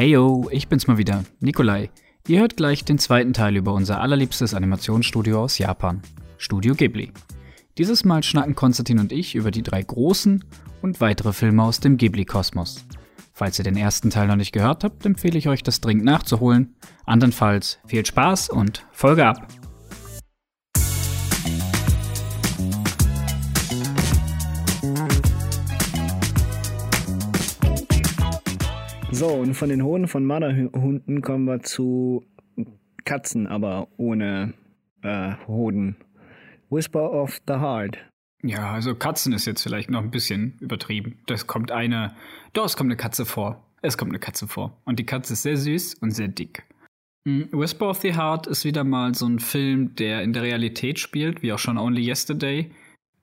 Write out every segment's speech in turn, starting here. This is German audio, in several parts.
Heyo, ich bin's mal wieder, Nikolai. Ihr hört gleich den zweiten Teil über unser allerliebstes Animationsstudio aus Japan, Studio Ghibli. Dieses Mal schnacken Konstantin und ich über die drei großen und weitere Filme aus dem Ghibli-Kosmos. Falls ihr den ersten Teil noch nicht gehört habt, empfehle ich euch, das dringend nachzuholen. Andernfalls viel Spaß und Folge ab! So, und von den Hoden von Marderhunden kommen wir zu Katzen, aber ohne äh, Hoden. Whisper of the Heart. Ja, also Katzen ist jetzt vielleicht noch ein bisschen übertrieben. Das kommt eine. Doch, es kommt eine Katze vor. Es kommt eine Katze vor. Und die Katze ist sehr süß und sehr dick. Mm, Whisper of the Heart ist wieder mal so ein Film, der in der Realität spielt, wie auch schon Only Yesterday.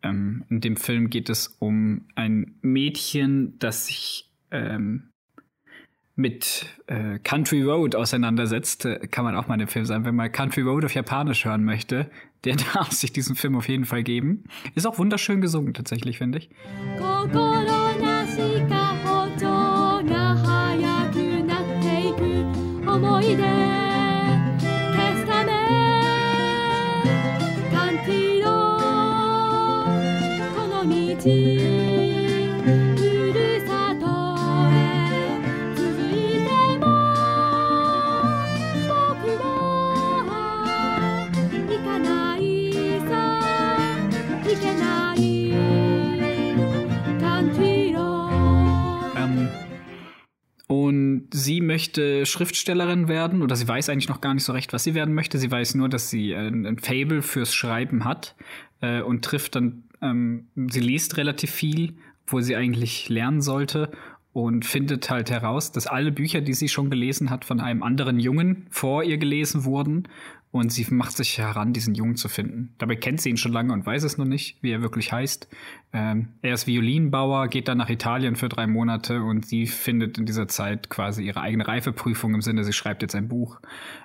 Ähm, in dem Film geht es um ein Mädchen, das sich ähm, mit äh, Country Road auseinandersetzt, äh, kann man auch mal dem Film sein. Wenn man Country Road auf Japanisch hören möchte, der darf sich diesen Film auf jeden Fall geben. Ist auch wunderschön gesungen, tatsächlich, finde ich. Sie möchte Schriftstellerin werden, oder sie weiß eigentlich noch gar nicht so recht, was sie werden möchte. Sie weiß nur, dass sie ein, ein Fable fürs Schreiben hat äh, und trifft dann, ähm, sie liest relativ viel, wo sie eigentlich lernen sollte und findet halt heraus, dass alle Bücher, die sie schon gelesen hat, von einem anderen Jungen vor ihr gelesen wurden und sie macht sich heran, diesen Jungen zu finden. Dabei kennt sie ihn schon lange und weiß es noch nicht, wie er wirklich heißt. Ähm, er ist Violinbauer, geht dann nach Italien für drei Monate und sie findet in dieser Zeit quasi ihre eigene Reifeprüfung im Sinne, sie schreibt jetzt ein Buch.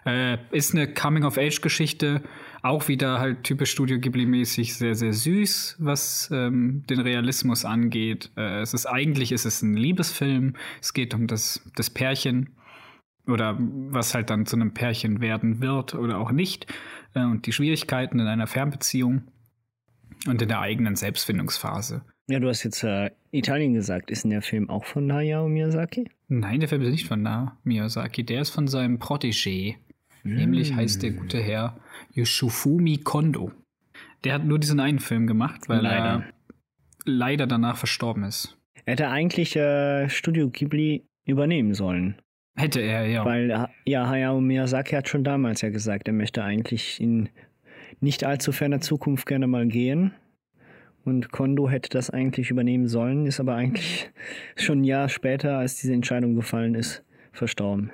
Äh, ist eine Coming-of-Age-Geschichte, auch wieder halt typisch Studio Ghibli-mäßig sehr, sehr süß, was ähm, den Realismus angeht. Äh, es ist eigentlich ist es ein Liebesfilm. Es geht um das, das Pärchen oder was halt dann zu einem Pärchen werden wird oder auch nicht äh, und die Schwierigkeiten in einer Fernbeziehung und in der eigenen Selbstfindungsphase. Ja, du hast jetzt äh, Italien gesagt. Ist denn der Film auch von Hayao Miyazaki? Nein, der Film ist nicht von Na Miyazaki. Der ist von seinem Protégé. Mm. Nämlich heißt der gute Herr Yoshifumi Kondo. Der hat nur diesen einen Film gemacht, weil leider. er leider danach verstorben ist. Er hätte eigentlich äh, Studio Ghibli übernehmen sollen. Hätte er, ja. Weil, ja, Hayao Miyazaki hat schon damals ja gesagt, er möchte eigentlich in nicht allzu ferner Zukunft gerne mal gehen. Und Kondo hätte das eigentlich übernehmen sollen, ist aber eigentlich schon ein Jahr später, als diese Entscheidung gefallen ist, verstorben.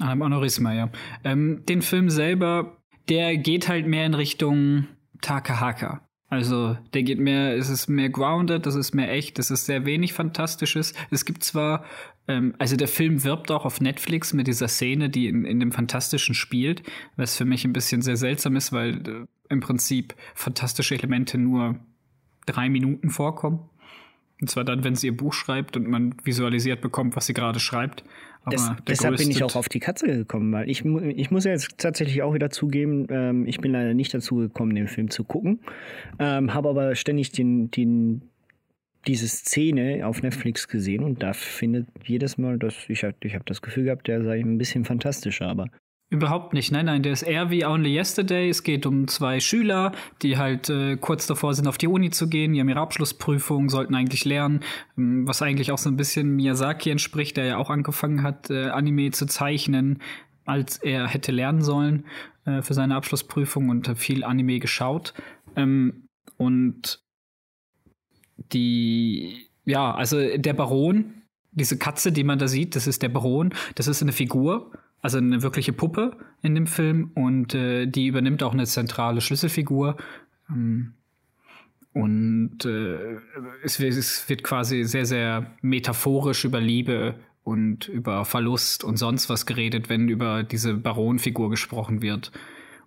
Ah, im Aneurysma, ja. Ähm, den Film selber, der geht halt mehr in Richtung Takahaka. Also, der geht mehr, es ist mehr grounded, das ist mehr echt, das ist sehr wenig Fantastisches. Es gibt zwar, ähm, also der Film wirbt auch auf Netflix mit dieser Szene, die in, in dem Fantastischen spielt, was für mich ein bisschen sehr seltsam ist, weil äh, im Prinzip fantastische Elemente nur drei Minuten vorkommen. Und zwar dann, wenn sie ihr Buch schreibt und man visualisiert bekommt, was sie gerade schreibt. Das, deshalb bin ich auch auf die Katze gekommen, weil ich, ich muss ja jetzt tatsächlich auch wieder zugeben, ähm, ich bin leider nicht dazu gekommen, den Film zu gucken, ähm, habe aber ständig den, den, diese Szene auf Netflix gesehen und da findet jedes Mal, dass ich, ich habe das Gefühl gehabt, der sei ein bisschen fantastischer, aber Überhaupt nicht. Nein, nein, der ist eher wie Only Yesterday. Es geht um zwei Schüler, die halt äh, kurz davor sind, auf die Uni zu gehen. Die haben ihre Abschlussprüfung, sollten eigentlich lernen, ähm, was eigentlich auch so ein bisschen Miyazaki entspricht, der ja auch angefangen hat, äh, Anime zu zeichnen, als er hätte lernen sollen äh, für seine Abschlussprüfung und viel Anime geschaut. Ähm, und die, ja, also der Baron, diese Katze, die man da sieht, das ist der Baron, das ist eine Figur also eine wirkliche Puppe in dem Film und äh, die übernimmt auch eine zentrale Schlüsselfigur. Ähm, und äh, es, es, wird quasi sehr, sehr metaphorisch über Liebe und über Verlust und sonst was geredet, wenn über diese Baronfigur gesprochen wird.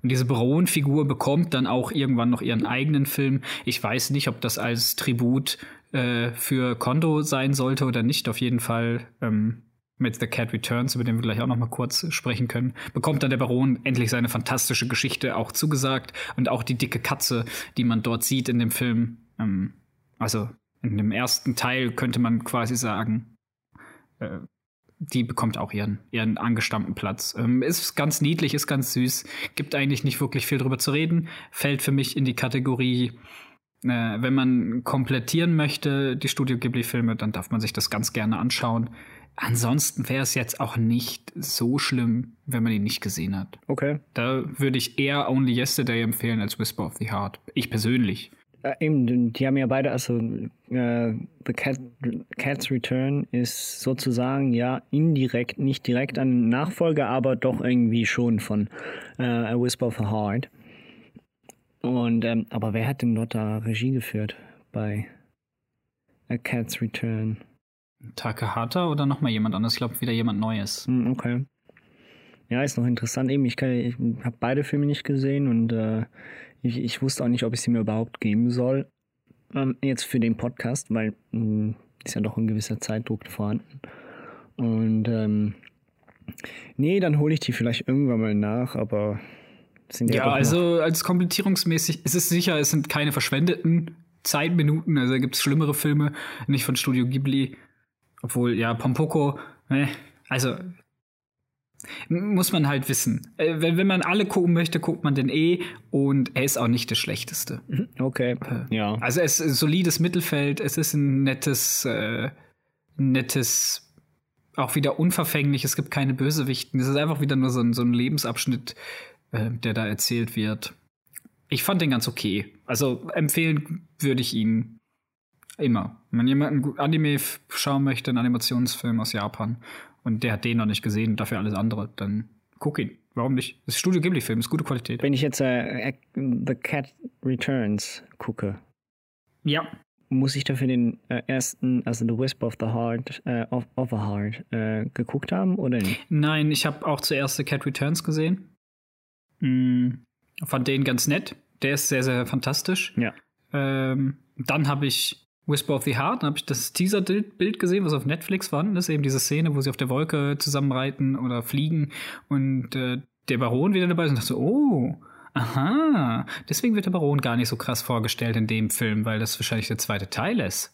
Und diese Baronfigur bekommt dann auch irgendwann noch ihren eigenen Film. Ich weiß nicht, ob das als Tribut äh, für Kondo sein sollte oder nicht. Auf jeden Fall ähm, mit The Cat Returns, über den wir gleich auch noch mal kurz sprechen können, bekommt dann der Baron endlich seine fantastische Geschichte auch zugesagt und auch die dicke Katze, die man dort sieht in dem Film. Ähm, also in dem ersten Teil könnte man quasi sagen, äh, die bekommt auch ihren, ihren angestammten Platz. Ähm, ist ganz niedlich, ist ganz süß, gibt eigentlich nicht wirklich viel drüber zu reden, fällt für mich in die Kategorie, äh, wenn man komplettieren möchte, die Studio Ghibli-Filme, dann darf man sich das ganz gerne anschauen. Ansonsten wäre es jetzt auch nicht so schlimm, wenn man ihn nicht gesehen hat. Okay. Da würde ich eher Only Yesterday empfehlen als Whisper of the Heart. Ich persönlich. Äh, eben, die haben ja beide, also äh, The Cat, Cat's Return ist sozusagen ja indirekt, nicht direkt ein Nachfolger, aber doch irgendwie schon von äh, A Whisper of the Heart. Und, ähm, aber wer hat denn dort da Regie geführt bei A Cat's Return? Takahata oder nochmal jemand anderes? Ich glaube, wieder jemand Neues. Hm, okay. Ja, ist noch interessant. Eben, ich, ich habe beide Filme nicht gesehen und äh, ich, ich, wusste auch nicht, ob ich sie mir überhaupt geben soll. Ähm, jetzt für den Podcast, weil mh, hm, ist ja doch ein gewisser Zeitdruck vorhanden. Und ähm, nee, dann hole ich die vielleicht irgendwann mal nach, aber sind ja, ja also als komplettierungsmäßig ist es sicher, es sind keine verschwendeten Zeitminuten. Also gibt es schlimmere Filme, nicht von Studio Ghibli. Obwohl, ja, Pompoko, äh, also muss man halt wissen. Äh, wenn, wenn man alle gucken möchte, guckt man den eh und er ist auch nicht das Schlechteste. Okay, äh, ja. Also es ist ein solides Mittelfeld, es ist ein nettes, äh, nettes, auch wieder unverfänglich, es gibt keine Bösewichten, es ist einfach wieder nur so ein, so ein Lebensabschnitt, äh, der da erzählt wird. Ich fand den ganz okay. Also empfehlen würde ich ihn Immer. Wenn jemand einen Anime schauen möchte, einen Animationsfilm aus Japan, und der hat den noch nicht gesehen, dafür alles andere, dann guck ihn. Warum nicht? Das ist Studio Ghibli-Film, ist gute Qualität. Wenn ich jetzt äh, The Cat Returns gucke. Ja. Muss ich dafür den äh, ersten, also The Whisper of the Heart, äh, of, of the Heart, äh, geguckt haben oder nicht? Nein, ich habe auch zuerst The Cat Returns gesehen. Hm, fand den ganz nett. Der ist sehr, sehr fantastisch. Ja. Ähm, dann habe ich Whisper of the Heart, dann habe ich das Teaser-Bild gesehen, was auf Netflix vorhanden ist, eben diese Szene, wo sie auf der Wolke zusammenreiten oder fliegen und äh, der Baron wieder dabei ist und dachte so, oh, aha, deswegen wird der Baron gar nicht so krass vorgestellt in dem Film, weil das wahrscheinlich der zweite Teil ist.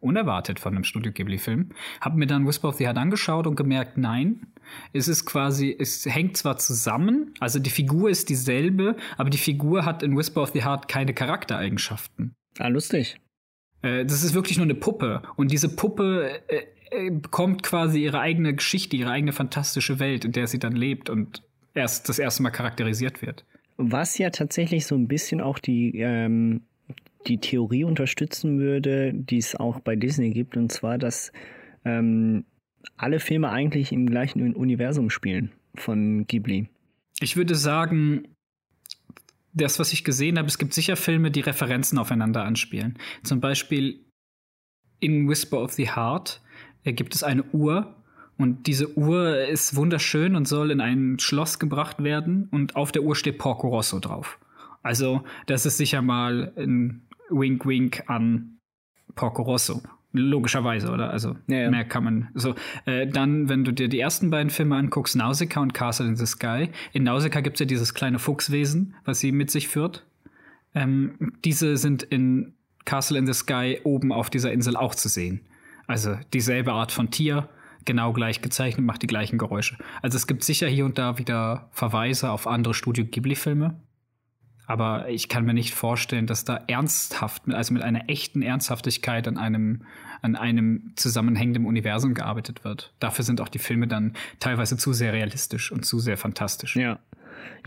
Unerwartet von einem Studio Ghibli-Film. Hab mir dann Whisper of the Heart angeschaut und gemerkt, nein, es ist quasi, es hängt zwar zusammen, also die Figur ist dieselbe, aber die Figur hat in Whisper of the Heart keine Charaktereigenschaften. Ah, lustig. Äh, das ist wirklich nur eine Puppe. Und diese Puppe äh, äh, bekommt quasi ihre eigene Geschichte, ihre eigene fantastische Welt, in der sie dann lebt und erst das erste Mal charakterisiert wird. Was ja tatsächlich so ein bisschen auch die, ähm, die Theorie unterstützen würde, die es auch bei Disney gibt, und zwar, dass ähm, alle Filme eigentlich im gleichen Universum spielen von Ghibli. Ich würde sagen, das, was ich gesehen habe, es gibt sicher Filme, die Referenzen aufeinander anspielen. Zum Beispiel in Whisper of the Heart äh, gibt es eine Uhr und diese Uhr ist wunderschön und soll in ein Schloss gebracht werden und auf der Uhr steht Porco Rosso drauf. Also das ist sicher mal ein Wink Wink an Porco Rosso. Logischerweise, oder? Also ja, ja. mehr kann man. So, äh, dann, wenn du dir die ersten beiden Filme anguckst, Nausicaa und Castle in the Sky. In Nausicaa gibt es ja dieses kleine Fuchswesen, was sie mit sich führt. Ähm, diese sind in Castle in the Sky oben auf dieser Insel auch zu sehen. Also dieselbe Art von Tier, genau gleich gezeichnet, macht die gleichen Geräusche. Also es gibt sicher hier und da wieder Verweise auf andere Studio Ghibli-Filme. Aber ich kann mir nicht vorstellen, dass da ernsthaft, also mit einer echten Ernsthaftigkeit an einem, an einem zusammenhängenden Universum gearbeitet wird. Dafür sind auch die Filme dann teilweise zu sehr realistisch und zu sehr fantastisch. Ja.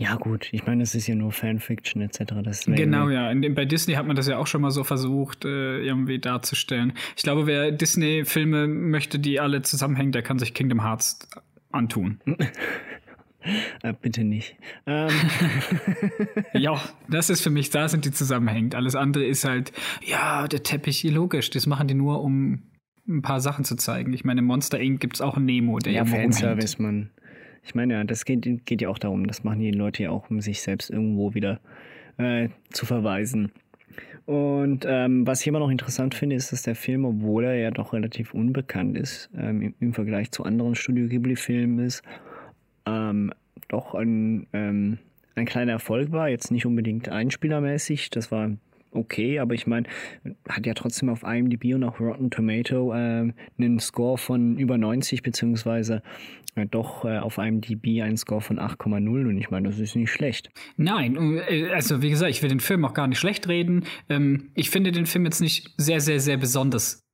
Ja, gut, ich meine, es ist ja nur Fanfiction etc. Das genau, ja. In, bei Disney hat man das ja auch schon mal so versucht, äh, irgendwie darzustellen. Ich glaube, wer Disney-Filme möchte, die alle zusammenhängen, der kann sich Kingdom Hearts antun. Äh, bitte nicht. Ähm. ja, das ist für mich, da sind die zusammenhängend. Alles andere ist halt, ja, der Teppich, logisch, das machen die nur, um ein paar Sachen zu zeigen. Ich meine, Monster Inc. gibt es auch einen Nemo, der ja Fanservice, man. Ich meine, ja, das geht, geht ja auch darum, das machen die Leute ja auch, um sich selbst irgendwo wieder äh, zu verweisen. Und ähm, was ich immer noch interessant finde, ist, dass der Film, obwohl er ja doch relativ unbekannt ist, ähm, im, im, Vergleich zu anderen Studio Ghibli-Filmen ist, ähm, doch ein, ähm, ein kleiner Erfolg war. Jetzt nicht unbedingt einspielermäßig, das war okay, aber ich meine, hat ja trotzdem auf IMDb und auch Rotten Tomato äh, einen Score von über 90, beziehungsweise äh, doch äh, auf IMDb einen Score von 8,0 und ich meine, das ist nicht schlecht. Nein, äh, also wie gesagt, ich will den Film auch gar nicht schlecht reden. Ähm, ich finde den Film jetzt nicht sehr, sehr, sehr besonders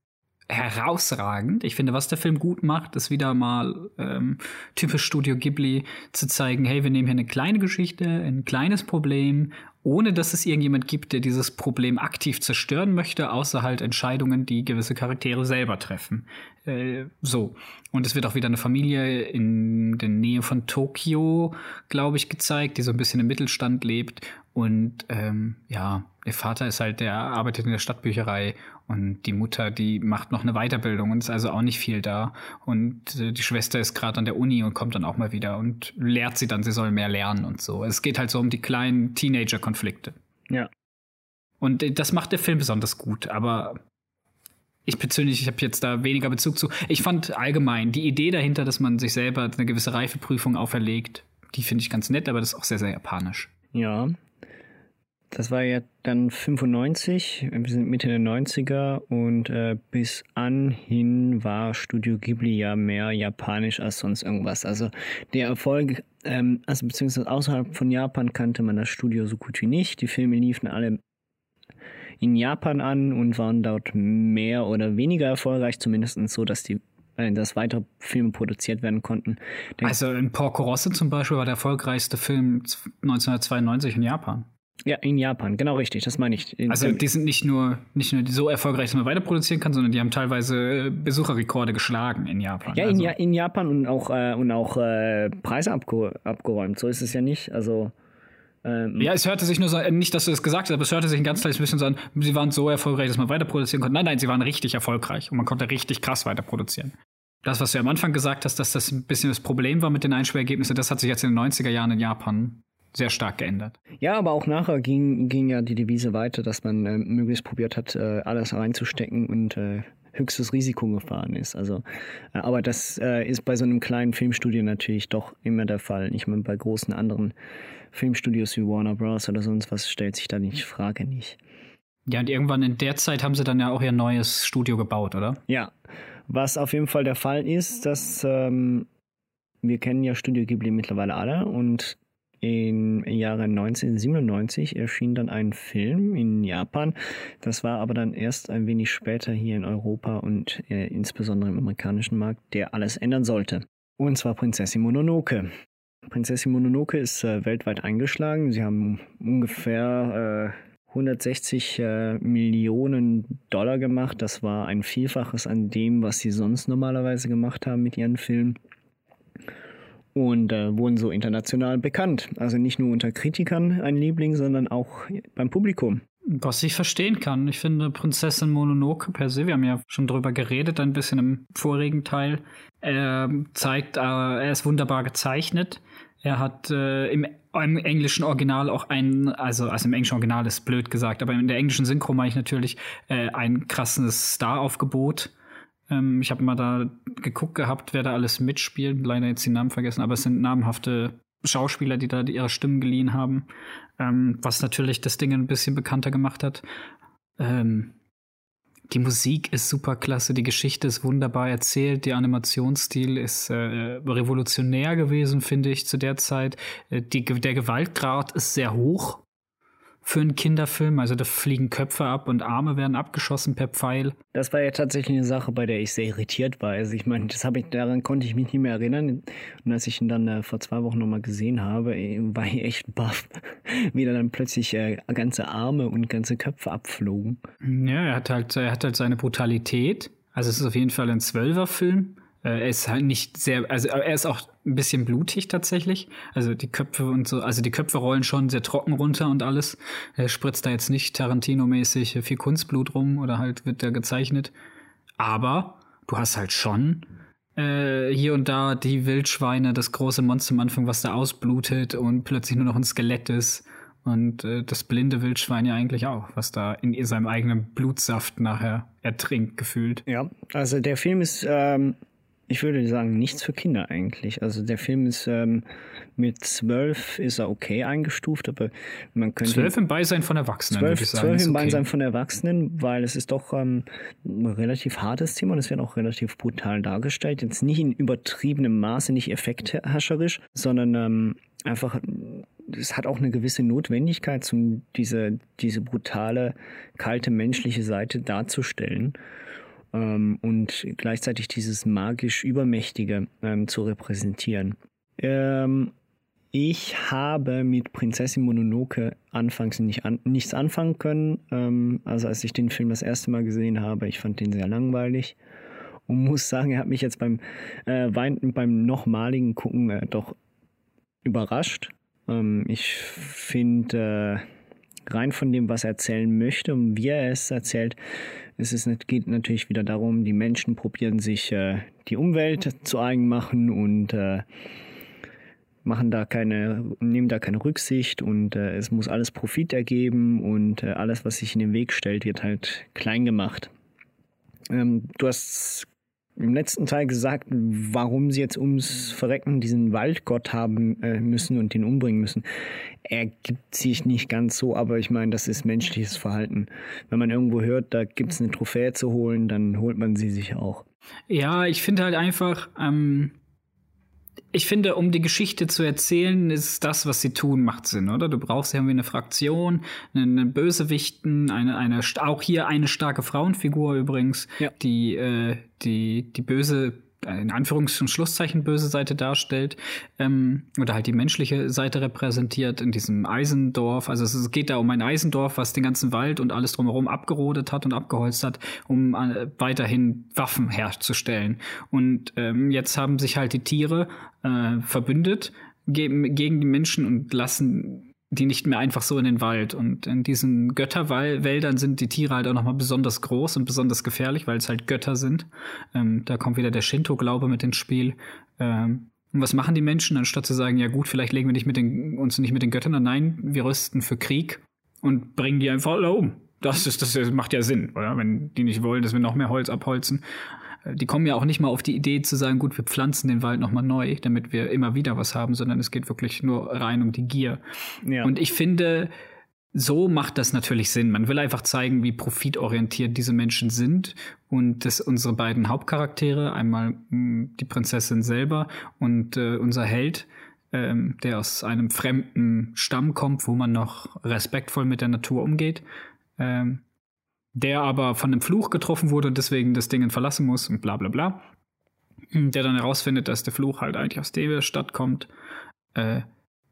herausragend. Ich finde, was der Film gut macht, ist wieder mal ähm, typisch Studio Ghibli zu zeigen, hey, wir nehmen hier eine kleine Geschichte, ein kleines Problem ohne dass es irgendjemand gibt, der dieses Problem aktiv zerstören möchte, außer halt Entscheidungen, die gewisse Charaktere selber treffen. Äh, so. Und es wird auch wieder eine Familie in der Nähe von Tokio, glaube ich, gezeigt, die so ein bisschen im Mittelstand lebt. Und ähm, ja, der Vater ist halt, der arbeitet in der Stadtbücherei und die Mutter, die macht noch eine Weiterbildung und ist also auch nicht viel da. Und äh, die Schwester ist gerade an der Uni und kommt dann auch mal wieder und lehrt sie dann, sie soll mehr lernen und so. Es geht halt so um die kleinen Teenager-Konflikte. Ja. Und äh, das macht der Film besonders gut, aber ich persönlich, ich habe jetzt da weniger Bezug zu. Ich fand allgemein die Idee dahinter, dass man sich selber eine gewisse Reifeprüfung auferlegt, die finde ich ganz nett, aber das ist auch sehr, sehr japanisch. Ja, das war ja dann 95, wir sind Mitte der 90er und äh, bis anhin war Studio Ghibli ja mehr japanisch als sonst irgendwas. Also der Erfolg, ähm, also beziehungsweise außerhalb von Japan kannte man das Studio so gut wie nicht. Die Filme liefen alle in Japan an und waren dort mehr oder weniger erfolgreich, zumindest so, dass die äh, dass weitere Filme produziert werden konnten. also in Porco Rosso zum Beispiel war der erfolgreichste Film 1992 in Japan. Ja, in Japan, genau richtig, das meine ich. also die sind nicht nur, nicht nur so erfolgreich, dass man weiter produzieren kann, sondern die haben teilweise Besucherrekorde geschlagen in Japan. Ja, also. in, ja in, Japan und auch, äh, und auch äh, Preise abge abgeräumt, so ist es ja nicht. Also ähm, ja, es hörte sich nur so, äh, nicht, dass du das gesagt hast, aber es hörte sich ein ganz kleines bisschen so an, sie waren so erfolgreich, dass man weiter produzieren konnte. Nein, nein, sie waren richtig erfolgreich und man konnte richtig krass weiter produzieren. Das, was du am Anfang gesagt hast, dass das ein bisschen das Problem war mit den Einspielergebnissen, das hat sich jetzt in den 90er Jahren in Japan sehr stark geändert. Ja, aber auch nachher ging, ging ja die Devise weiter, dass man äh, möglichst probiert hat, äh, alles reinzustecken und äh, höchstes Risiko gefahren ist. Also, äh, aber das äh, ist bei so einem kleinen Filmstudio natürlich doch immer der Fall. Ich meine, bei großen anderen Filmstudios wie Warner Bros. oder sonst was stellt sich da die Frage nicht. Ja, und irgendwann in der Zeit haben sie dann ja auch ihr neues Studio gebaut, oder? Ja, was auf jeden Fall der Fall ist, dass ähm, wir kennen ja Studio Ghibli mittlerweile alle und im Jahre 1997 erschien dann ein Film in Japan. Das war aber dann erst ein wenig später hier in Europa und äh, insbesondere im amerikanischen Markt, der alles ändern sollte. Und zwar Prinzessin Mononoke. Prinzessin Mononoke ist äh, weltweit eingeschlagen. Sie haben ungefähr äh, 160 äh, Millionen Dollar gemacht. Das war ein Vielfaches an dem, was sie sonst normalerweise gemacht haben mit ihren Filmen und äh, wurden so international bekannt. Also nicht nur unter Kritikern ein Liebling, sondern auch beim Publikum. Was ich verstehen kann. Ich finde Prinzessin Mononoke per se, wir haben ja schon drüber geredet, ein bisschen im vorigen Teil, er zeigt, äh, er ist wunderbar gezeichnet. Er hat äh, im, im, englischen Original auch ein, also, also im englischen Original ist blöd gesagt, aber in der englischen Synchro meine ich natürlich äh, ein krasses Star-Aufgebot ähm, ich habe mal da geguckt gehabt, wer da alles mitspielt. Leider jetzt die Namen vergessen, aber es sind namhafte Schauspieler, die da ihre Stimmen geliehen haben, ähm, was natürlich das Ding ein bisschen bekannter gemacht hat. Ähm, die Musik ist super klasse, die Geschichte ist wunderbar erzählt, der Animationsstil ist äh, revolutionär gewesen, finde ich, zu der Zeit. Äh, die, der Gewaltgrad ist sehr hoch für einen Kinderfilm. Also da fliegen Köpfe ab und Arme werden abgeschossen per Pfeil. Das war ja tatsächlich eine Sache, bei der ich sehr irritiert war. Also ich meine, das habe ich, daran konnte ich mich nicht mehr erinnern. Und als ich ihn dann äh, vor zwei Wochen nochmal gesehen habe, äh, war ich echt baff, wie dann plötzlich äh, ganze Arme und ganze Köpfe abflogen. Ja, er hat halt, er hat halt seine Brutalität. Also es ist auf jeden Fall ein Zwölfer-Film. Äh, er ist halt nicht sehr, also er ist auch ein bisschen blutig tatsächlich. Also die Köpfe und so, also die Köpfe rollen schon sehr trocken runter und alles. Er spritzt da jetzt nicht Tarantino-mäßig viel Kunstblut rum oder halt wird da gezeichnet. Aber du hast halt schon äh, hier und da die Wildschweine, das große Monster am Anfang, was da ausblutet und plötzlich nur noch ein Skelett ist Und äh, das blinde Wildschwein ja eigentlich auch, was da in seinem eigenen Blutsaft nachher ertrinkt, gefühlt. Ja, also der Film ist, ähm, ich würde sagen, nichts für Kinder eigentlich. Also der Film ist ähm, mit zwölf ist er okay eingestuft, aber man könnte. Zwölf im Beisein von Erwachsenen, zwölf, würde ich sagen. Zwölf im okay. Beisein von Erwachsenen, weil es ist doch ähm, ein relativ hartes Thema und es wird auch relativ brutal dargestellt. Jetzt nicht in übertriebenem Maße, nicht effekthascherisch, sondern ähm, einfach es hat auch eine gewisse Notwendigkeit, um diese, diese brutale, kalte menschliche Seite darzustellen ähm, und gleichzeitig dieses magisch Übermächtige ähm, zu repräsentieren. Ähm, ich habe mit Prinzessin Mononoke anfangs nicht an, nichts anfangen können. Ähm, also als ich den Film das erste Mal gesehen habe, ich fand den sehr langweilig und muss sagen, er hat mich jetzt beim, äh, beim nochmaligen Gucken äh, doch überrascht. Ähm, ich finde, äh, rein von dem, was er erzählen möchte und wie er es erzählt, es ist, geht natürlich wieder darum, die Menschen probieren sich äh, die Umwelt zu eigen machen und äh, machen da keine, nehmen da keine Rücksicht und äh, es muss alles Profit ergeben und äh, alles, was sich in den Weg stellt, wird halt klein gemacht. Ähm, du hast im letzten Teil gesagt, warum sie jetzt ums Verrecken diesen Waldgott haben äh, müssen und den umbringen müssen. Ergibt sich nicht ganz so, aber ich meine, das ist menschliches Verhalten. Wenn man irgendwo hört, da gibt es eine Trophäe zu holen, dann holt man sie sich auch. Ja, ich finde halt einfach, ähm, ich finde, um die Geschichte zu erzählen, ist das, was sie tun, macht Sinn, oder? Du brauchst irgendwie eine Fraktion, einen Bösewichten, eine, eine, auch hier eine starke Frauenfigur übrigens, ja. die, äh, die, die böse in Anführungs- und Schlusszeichen böse Seite darstellt ähm, oder halt die menschliche Seite repräsentiert in diesem Eisendorf. Also es geht da um ein Eisendorf, was den ganzen Wald und alles drumherum abgerodet hat und abgeholzt hat, um äh, weiterhin Waffen herzustellen. Und ähm, jetzt haben sich halt die Tiere äh, verbündet ge gegen die Menschen und lassen die nicht mehr einfach so in den Wald. Und in diesen Götterwäldern sind die Tiere halt auch nochmal besonders groß und besonders gefährlich, weil es halt Götter sind. Ähm, da kommt wieder der Shinto-Glaube mit ins Spiel. Ähm, und was machen die Menschen, anstatt zu sagen, ja gut, vielleicht legen wir nicht mit den, uns nicht mit den Göttern an, nein, wir rüsten für Krieg und bringen die einfach alle um. Das, ist, das macht ja Sinn, oder? Wenn die nicht wollen, dass wir noch mehr Holz abholzen die kommen ja auch nicht mal auf die Idee zu sagen, gut, wir pflanzen den Wald nochmal neu, damit wir immer wieder was haben, sondern es geht wirklich nur rein um die Gier. Ja. Und ich finde, so macht das natürlich Sinn. Man will einfach zeigen, wie profitorientiert diese Menschen sind und dass unsere beiden Hauptcharaktere, einmal hm, die Prinzessin selber und äh, unser Held, ähm, der aus einem fremden Stamm kommt, wo man noch respektvoll mit der Natur umgeht, ähm, der aber von einem Fluch getroffen wurde und deswegen das Ding verlassen muss und bla bla bla. Der dann herausfindet, dass der Fluch halt eigentlich aus der Stadt kommt, äh,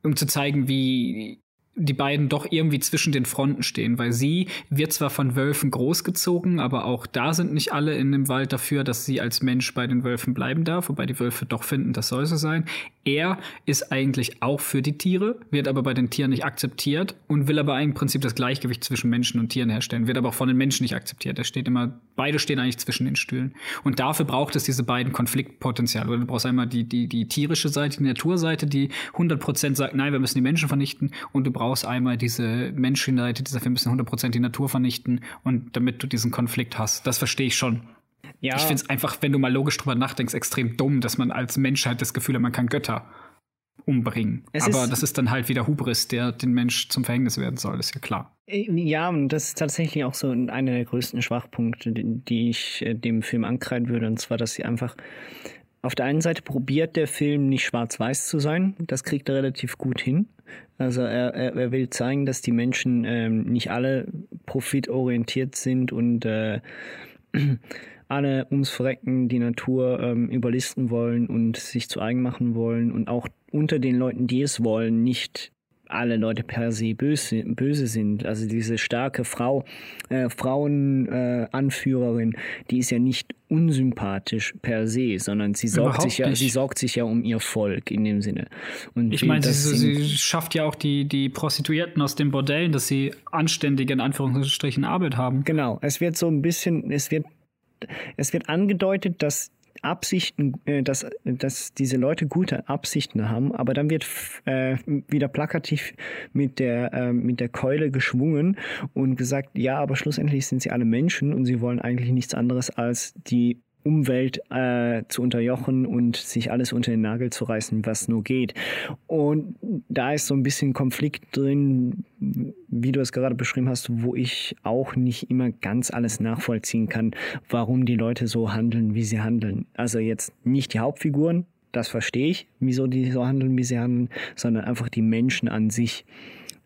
um zu zeigen, wie die beiden doch irgendwie zwischen den Fronten stehen, weil sie wird zwar von Wölfen großgezogen, aber auch da sind nicht alle in dem Wald dafür, dass sie als Mensch bei den Wölfen bleiben darf, wobei die Wölfe doch finden, das soll so sein. Er ist eigentlich auch für die Tiere, wird aber bei den Tieren nicht akzeptiert und will aber im Prinzip das Gleichgewicht zwischen Menschen und Tieren herstellen, wird aber auch von den Menschen nicht akzeptiert. Er steht immer, beide stehen eigentlich zwischen den Stühlen. Und dafür braucht es diese beiden Konfliktpotenziale. Du brauchst einmal die, die, die tierische Seite, die Naturseite, die 100% sagt, nein, wir müssen die Menschen vernichten und du brauchst einmal diese Menschenseite, die sagt, wir müssen 100% die Natur vernichten und damit du diesen Konflikt hast. Das verstehe ich schon. Ja. Ich finde es einfach, wenn du mal logisch drüber nachdenkst, extrem dumm, dass man als Menschheit das Gefühl hat, man kann Götter umbringen. Es Aber ist, das ist dann halt wieder Hubris, der den Mensch zum Verhängnis werden soll, ist ja klar. Äh, ja, und das ist tatsächlich auch so einer der größten Schwachpunkte, die ich äh, dem Film ankreiden würde, und zwar, dass sie einfach auf der einen Seite probiert der Film nicht schwarz-weiß zu sein. Das kriegt er relativ gut hin. Also er, er, er will zeigen, dass die Menschen ähm, nicht alle profitorientiert sind und äh, alle ums Verrecken die Natur ähm, überlisten wollen und sich zu eigen machen wollen und auch unter den Leuten, die es wollen, nicht alle Leute per se böse, böse sind. Also diese starke Frau, äh, Frauenanführerin, äh, die ist ja nicht unsympathisch per se, sondern sie sorgt sich ja, sie sorgt sich ja um ihr Volk in dem Sinne. Und ich meine, sie, sie, schafft ja auch die, die Prostituierten aus den Bordellen, dass sie anständige, in Anführungsstrichen, Arbeit haben. Genau. Es wird so ein bisschen, es wird, es wird angedeutet, dass Absichten, äh, dass, dass diese Leute gute Absichten haben, aber dann wird äh, wieder plakativ mit der, äh, mit der Keule geschwungen und gesagt, ja, aber schlussendlich sind sie alle Menschen und sie wollen eigentlich nichts anderes als die Umwelt äh, zu unterjochen und sich alles unter den Nagel zu reißen, was nur geht. Und da ist so ein bisschen Konflikt drin, wie du es gerade beschrieben hast, wo ich auch nicht immer ganz alles nachvollziehen kann, warum die Leute so handeln, wie sie handeln. Also jetzt nicht die Hauptfiguren, das verstehe ich, wieso die so handeln, wie sie handeln, sondern einfach die Menschen an sich.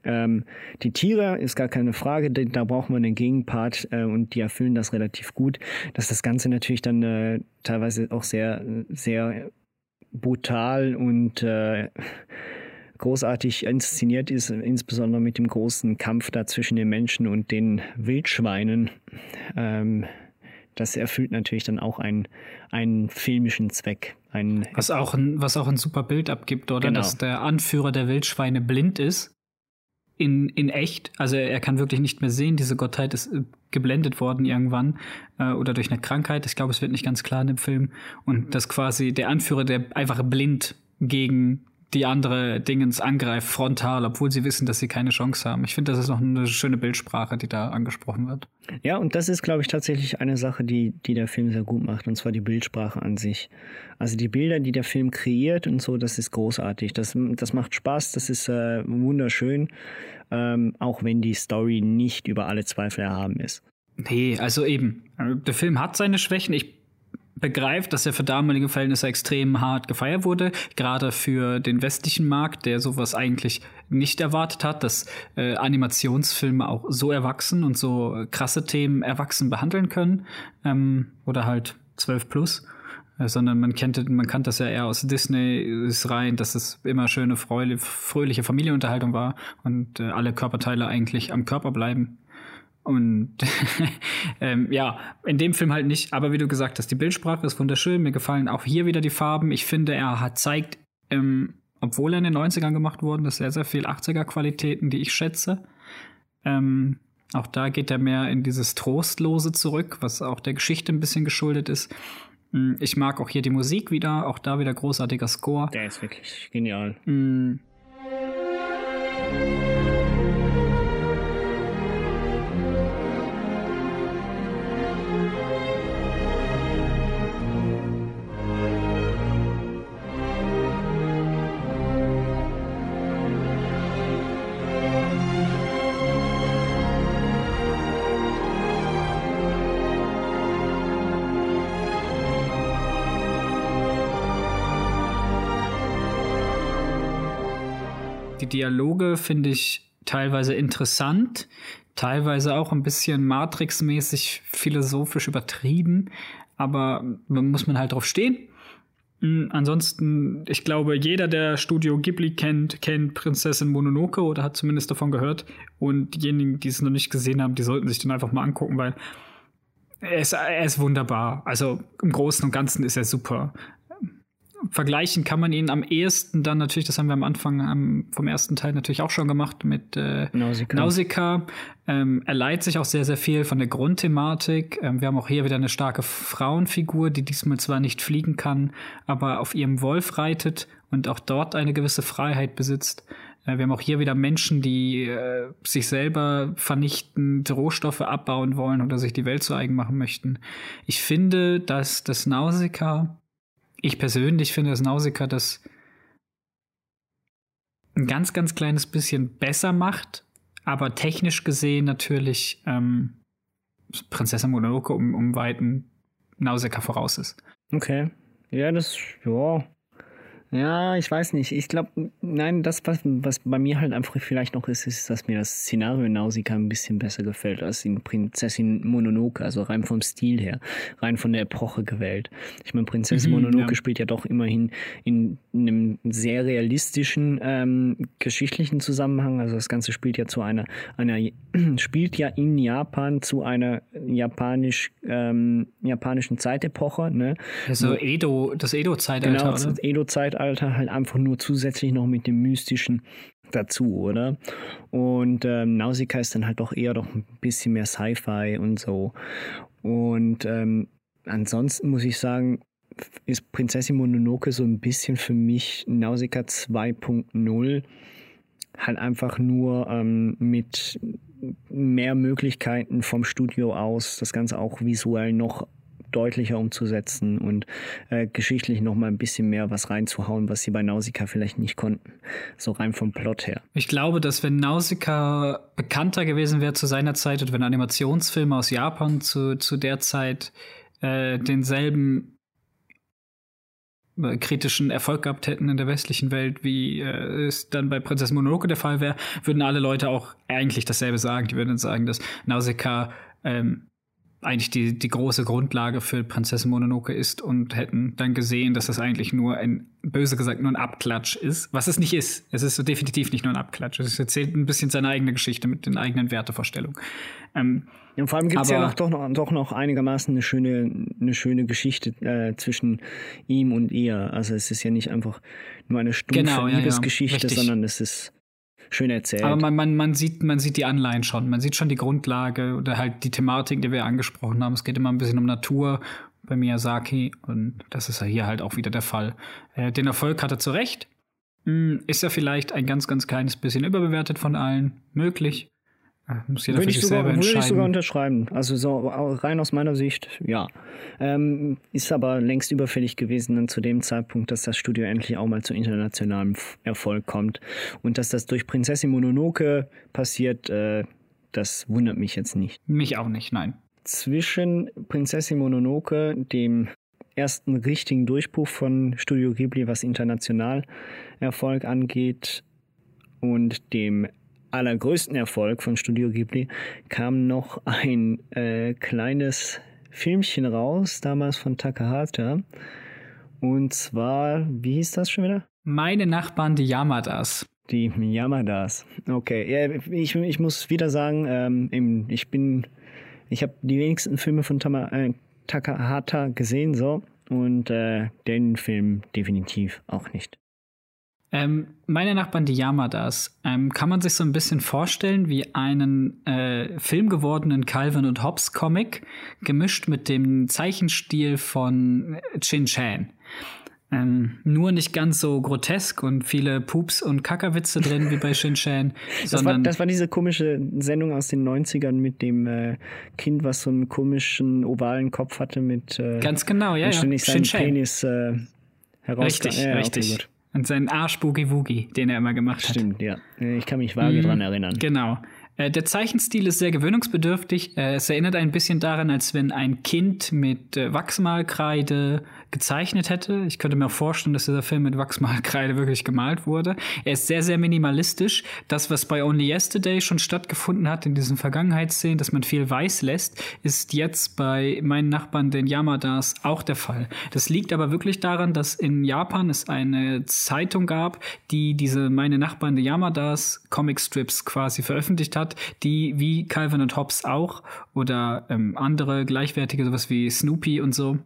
Ähm, die Tiere ist gar keine Frage, da braucht man einen Gegenpart äh, und die erfüllen das relativ gut. Dass das Ganze natürlich dann äh, teilweise auch sehr, sehr brutal und äh, großartig inszeniert ist, insbesondere mit dem großen Kampf da zwischen den Menschen und den Wildschweinen. Ähm, das erfüllt natürlich dann auch einen, einen filmischen Zweck. Einen was, auch ein, was auch ein super Bild abgibt, oder? Genau. Dass der Anführer der Wildschweine blind ist in, in echt. Also er kann wirklich nicht mehr sehen. Diese Gottheit ist äh, geblendet worden irgendwann äh, oder durch eine Krankheit. Ich glaube, es wird nicht ganz klar in dem Film. Und dass quasi der Anführer, der einfach blind gegen die andere Dingens angreift, frontal, obwohl sie wissen, dass sie keine Chance haben. Ich finde, das ist noch eine schöne Bildsprache, die da angesprochen wird. Ja, und das ist, glaube ich, tatsächlich eine Sache, die, die der Film sehr gut macht, und zwar die Bildsprache an sich. Also die Bilder, die der Film kreiert und so, das ist großartig. Das, das macht Spaß, das ist äh, wunderschön, ähm, auch wenn die Story nicht über alle Zweifel erhaben ist. Nee, also eben. Der Film hat seine Schwächen. Ich begreift, dass er für damalige Verhältnisse extrem hart gefeiert wurde, gerade für den westlichen Markt, der sowas eigentlich nicht erwartet hat, dass äh, Animationsfilme auch so erwachsen und so krasse Themen erwachsen behandeln können ähm, oder halt 12 plus. Äh, sondern man kennt, man kannte das ja eher aus Disney ist rein, dass es immer schöne, fröhliche Familienunterhaltung war und äh, alle Körperteile eigentlich am Körper bleiben. Und ähm, ja, in dem Film halt nicht. Aber wie du gesagt hast, die Bildsprache ist wunderschön. Mir gefallen auch hier wieder die Farben. Ich finde, er hat zeigt, ähm, obwohl er in den 90ern gemacht worden ist, sehr, sehr viel 80er-Qualitäten, die ich schätze. Ähm, auch da geht er mehr in dieses Trostlose zurück, was auch der Geschichte ein bisschen geschuldet ist. Hm, ich mag auch hier die Musik wieder, auch da wieder großartiger Score. Der ist wirklich genial. Mhm. Die Dialoge finde ich teilweise interessant, teilweise auch ein bisschen Matrix-mäßig philosophisch übertrieben, aber muss man halt drauf stehen. Hm, ansonsten, ich glaube, jeder, der Studio Ghibli kennt, kennt Prinzessin Mononoke oder hat zumindest davon gehört. Und diejenigen, die es noch nicht gesehen haben, die sollten sich den einfach mal angucken, weil er ist, er ist wunderbar. Also im Großen und Ganzen ist er super vergleichen kann man ihn am ehesten dann natürlich, das haben wir am Anfang am, vom ersten Teil natürlich auch schon gemacht mit äh, Nausicaa. Nausicaa. Ähm, er leiht sich auch sehr, sehr viel von der Grundthematik. Ähm, wir haben auch hier wieder eine starke Frauenfigur, die diesmal zwar nicht fliegen kann, aber auf ihrem Wolf reitet und auch dort eine gewisse Freiheit besitzt. Äh, wir haben auch hier wieder Menschen, die äh, sich selber vernichtend Rohstoffe abbauen wollen oder sich die Welt zu eigen machen möchten. Ich finde, dass das Nausicaa ich persönlich finde, dass Nausicaa das ein ganz, ganz kleines bisschen besser macht, aber technisch gesehen natürlich ähm, Prinzessin Mononoke um, um weiten Nausicaa voraus ist. Okay. Ja, das, ja, ja, ich weiß nicht. Ich glaube, nein, das, was, was bei mir halt einfach vielleicht noch ist, ist, dass mir das Szenario in Nausicaa ein bisschen besser gefällt als in Prinzessin Mononoke, also rein vom Stil her, rein von der Epoche gewählt. Ich meine, Prinzessin mhm, Mononoke ja. spielt ja doch immerhin in einem sehr realistischen ähm, geschichtlichen Zusammenhang. Also das Ganze spielt ja zu einer, einer spielt ja in Japan zu einer japanisch, ähm, japanischen Zeitepoche. Ne? Also Edo, das Edo-Zeitalter. Genau, das Edo-Zeitalter Zeitalter halt einfach nur zusätzlich noch mit dem Mystischen dazu, oder? Und ähm, Nausicaa ist dann halt doch eher doch ein bisschen mehr Sci-Fi und so. Und ähm, ansonsten muss ich sagen, ist Prinzessin Mononoke so ein bisschen für mich Nausicaa 2.0. Halt einfach nur ähm, mit mehr Möglichkeiten vom Studio aus, das Ganze auch visuell noch deutlicher umzusetzen und äh, geschichtlich noch mal ein bisschen mehr was reinzuhauen, was sie bei Nausicaa vielleicht nicht konnten. So rein vom Plot her. Ich glaube, dass wenn Nausicaa bekannter gewesen wäre zu seiner Zeit und wenn Animationsfilme aus Japan zu, zu der Zeit äh, denselben äh, kritischen Erfolg gehabt hätten in der westlichen Welt, wie äh, es dann bei Prinzessin Mononoke der Fall wäre, würden alle Leute auch eigentlich dasselbe sagen. Die würden sagen, dass Nausicaa ähm, eigentlich die, die große Grundlage für Prinzessin Mononoke ist und hätten dann gesehen, dass das eigentlich nur ein, böse gesagt, nur ein Abklatsch ist. Was es nicht ist. Es ist definitiv nicht nur ein Abklatsch. Es erzählt ein bisschen seine eigene Geschichte mit den eigenen Wertevorstellungen. Ähm, und vor allem gibt es ja noch, doch, noch, doch noch einigermaßen eine schöne, eine schöne Geschichte äh, zwischen ihm und ihr. Also es ist ja nicht einfach nur eine stumpfe genau, ja, Liebesgeschichte, ja, sondern es ist schön erzählt. Aber man, man, man, sieht, man sieht die Anleihen schon. Man sieht schon die Grundlage oder halt die Thematik, die wir angesprochen haben. Es geht immer ein bisschen um Natur bei Miyazaki und das ist ja hier halt auch wieder der Fall. Äh, den Erfolg hat er zu Recht. Hm, ist er vielleicht ein ganz, ganz kleines bisschen überbewertet von allen? Möglich. Muss jeder würde ich, sogar, würde ich sogar unterschreiben. Also so rein aus meiner Sicht, ja. Ähm, ist aber längst überfällig gewesen dann zu dem Zeitpunkt, dass das Studio endlich auch mal zu internationalem Erfolg kommt. Und dass das durch Prinzessin Mononoke passiert, äh, das wundert mich jetzt nicht. Mich auch nicht, nein. Zwischen Prinzessin Mononoke, dem ersten richtigen Durchbruch von Studio Ghibli, was international Erfolg angeht, und dem allergrößten Erfolg von Studio Ghibli kam noch ein äh, kleines Filmchen raus, damals von Takahata. Und zwar, wie hieß das schon wieder? Meine Nachbarn, die Yamadas. Die Yamadas. Okay, ja, ich, ich muss wieder sagen, ähm, ich bin, ich habe die wenigsten Filme von Tama, äh, Takahata gesehen, so. Und äh, den Film definitiv auch nicht. Ähm, meine Nachbarn, die Yamadas, ähm, kann man sich so ein bisschen vorstellen wie einen äh, filmgewordenen Calvin und Hobbes Comic, gemischt mit dem Zeichenstil von Chin Chan. Ähm, nur nicht ganz so grotesk und viele Pups und Kackerwitze drin wie bei Shin Chan. das, war, das war diese komische Sendung aus den 90ern mit dem äh, Kind, was so einen komischen ovalen Kopf hatte mit äh, ganz genau, ja, ja. seinen Penis äh, heraus. Richtig, ja, richtig. Und seinen Arsch Boogie Woogie, den er immer gemacht Stimmt, hat. Stimmt, ja. Ich kann mich vage mhm, dran erinnern. Genau. Äh, der Zeichenstil ist sehr gewöhnungsbedürftig. Äh, es erinnert ein bisschen daran, als wenn ein Kind mit äh, Wachsmalkreide gezeichnet hätte. Ich könnte mir vorstellen, dass dieser Film mit Wachsmalkreide wirklich gemalt wurde. Er ist sehr, sehr minimalistisch. Das, was bei Only Yesterday schon stattgefunden hat in diesen Vergangenheitsszenen, dass man viel weiß lässt, ist jetzt bei meinen Nachbarn, den Yamadas, auch der Fall. Das liegt aber wirklich daran, dass in Japan es eine Zeitung gab, die diese meine Nachbarn, die Yamadas Comicstrips quasi veröffentlicht hat, die wie Calvin und Hobbes auch oder ähm, andere gleichwertige, sowas wie Snoopy und so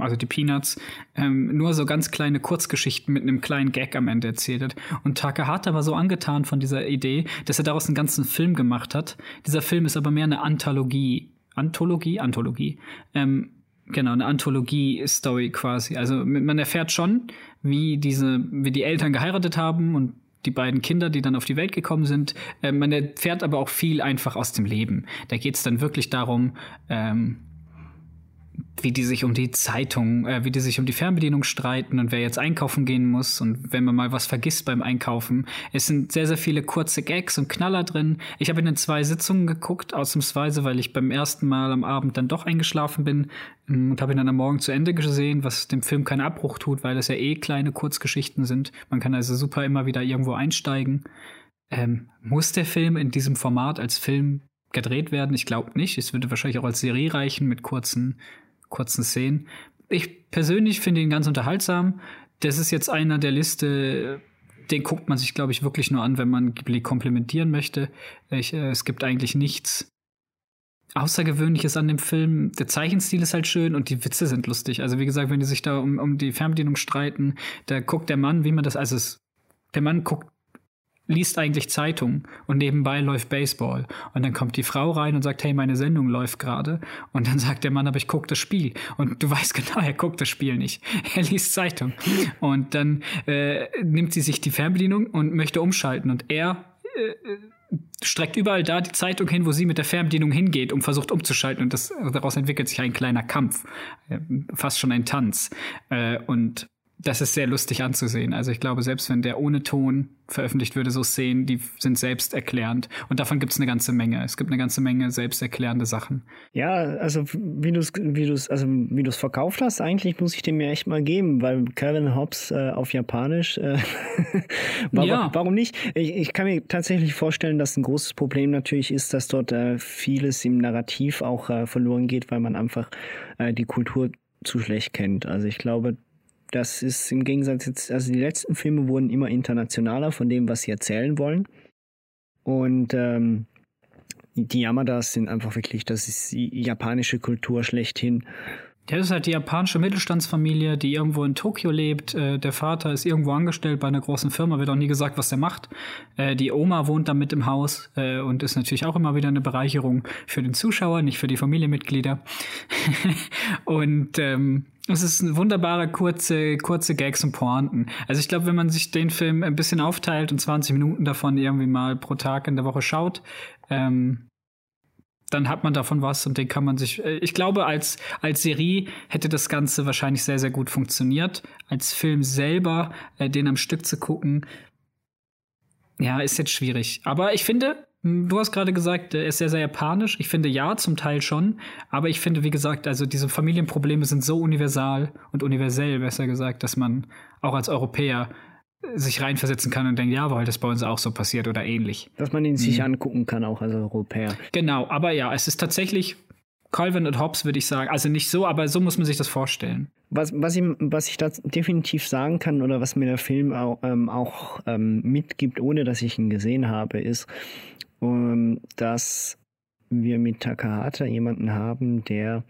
also die Peanuts, ähm, nur so ganz kleine Kurzgeschichten mit einem kleinen Gag am Ende erzählt hat. Und Takahata war so angetan von dieser Idee, dass er daraus einen ganzen Film gemacht hat. Dieser Film ist aber mehr eine Anthologie. Anthologie? Anthologie. Ähm, genau, eine Anthologie-Story quasi. Also man erfährt schon, wie diese, wie die Eltern geheiratet haben und die beiden Kinder, die dann auf die Welt gekommen sind. Äh, man erfährt aber auch viel einfach aus dem Leben. Da geht es dann wirklich darum, ähm, wie die sich um die Zeitung, äh, wie die sich um die Fernbedienung streiten und wer jetzt einkaufen gehen muss und wenn man mal was vergisst beim Einkaufen. Es sind sehr, sehr viele kurze Gags und Knaller drin. Ich habe in den zwei Sitzungen geguckt, ausnahmsweise, weil ich beim ersten Mal am Abend dann doch eingeschlafen bin ähm, und habe ihn dann am Morgen zu Ende gesehen, was dem Film keinen Abbruch tut, weil es ja eh kleine Kurzgeschichten sind. Man kann also super immer wieder irgendwo einsteigen. Ähm, muss der Film in diesem Format als Film gedreht werden? Ich glaube nicht. Es würde wahrscheinlich auch als Serie reichen mit kurzen kurzen Szenen. Ich persönlich finde ihn ganz unterhaltsam. Das ist jetzt einer der Liste, den guckt man sich, glaube ich, wirklich nur an, wenn man Ghibli komplementieren möchte. Ich, äh, es gibt eigentlich nichts Außergewöhnliches an dem Film. Der Zeichenstil ist halt schön und die Witze sind lustig. Also wie gesagt, wenn die sich da um, um die Fernbedienung streiten, da guckt der Mann, wie man das, also es, der Mann guckt liest eigentlich Zeitung und nebenbei läuft Baseball. Und dann kommt die Frau rein und sagt, hey, meine Sendung läuft gerade. Und dann sagt der Mann, aber ich gucke das Spiel. Und du weißt genau, er guckt das Spiel nicht. Er liest Zeitung. Und dann äh, nimmt sie sich die Fernbedienung und möchte umschalten. Und er äh, streckt überall da die Zeitung hin, wo sie mit der Fernbedienung hingeht und versucht umzuschalten. Und das, daraus entwickelt sich ein kleiner Kampf. Äh, fast schon ein Tanz. Äh, und das ist sehr lustig anzusehen. Also ich glaube, selbst wenn der ohne Ton veröffentlicht würde, so Szenen, die sind selbsterklärend. Und davon gibt es eine ganze Menge. Es gibt eine ganze Menge selbsterklärende Sachen. Ja, also wie du es wie du's, also wie du's verkauft hast, eigentlich muss ich dem ja echt mal geben, weil Calvin Hobbes äh, auf Japanisch, äh, warum, ja. warum nicht? Ich, ich, kann mir tatsächlich vorstellen, dass ein großes Problem natürlich ist, dass dort äh, vieles im Narrativ auch äh, verloren geht, weil man einfach äh, die Kultur zu schlecht kennt. Also ich glaube, das ist im Gegensatz jetzt, also die letzten Filme wurden immer internationaler von dem, was sie erzählen wollen. Und ähm, die Yamadas sind einfach wirklich, das ist die japanische Kultur schlechthin. Das ist halt die japanische Mittelstandsfamilie, die irgendwo in Tokio lebt. Äh, der Vater ist irgendwo angestellt bei einer großen Firma, wird auch nie gesagt, was der macht. Äh, die Oma wohnt da mit im Haus äh, und ist natürlich auch immer wieder eine Bereicherung für den Zuschauer, nicht für die Familienmitglieder. und ähm, es ist eine wunderbare kurze, kurze Gags und Pointen. Also ich glaube, wenn man sich den Film ein bisschen aufteilt und 20 Minuten davon irgendwie mal pro Tag in der Woche schaut, ähm, dann hat man davon was und den kann man sich. Äh, ich glaube, als, als Serie hätte das Ganze wahrscheinlich sehr, sehr gut funktioniert. Als Film selber, äh, den am Stück zu gucken, ja, ist jetzt schwierig. Aber ich finde, hm, du hast gerade gesagt, er ist sehr, sehr japanisch. Ich finde ja, zum Teil schon. Aber ich finde, wie gesagt, also diese Familienprobleme sind so universal und universell, besser gesagt, dass man auch als Europäer sich reinversetzen kann und denkt, ja, weil das bei uns auch so passiert oder ähnlich. Dass man ihn sich mhm. angucken kann, auch als Europäer. Genau, aber ja, es ist tatsächlich Calvin und Hobbes, würde ich sagen. Also nicht so, aber so muss man sich das vorstellen. Was, was, ich, was ich da definitiv sagen kann oder was mir der Film auch, ähm, auch ähm, mitgibt, ohne dass ich ihn gesehen habe, ist, ähm, dass wir mit Takahata jemanden haben, der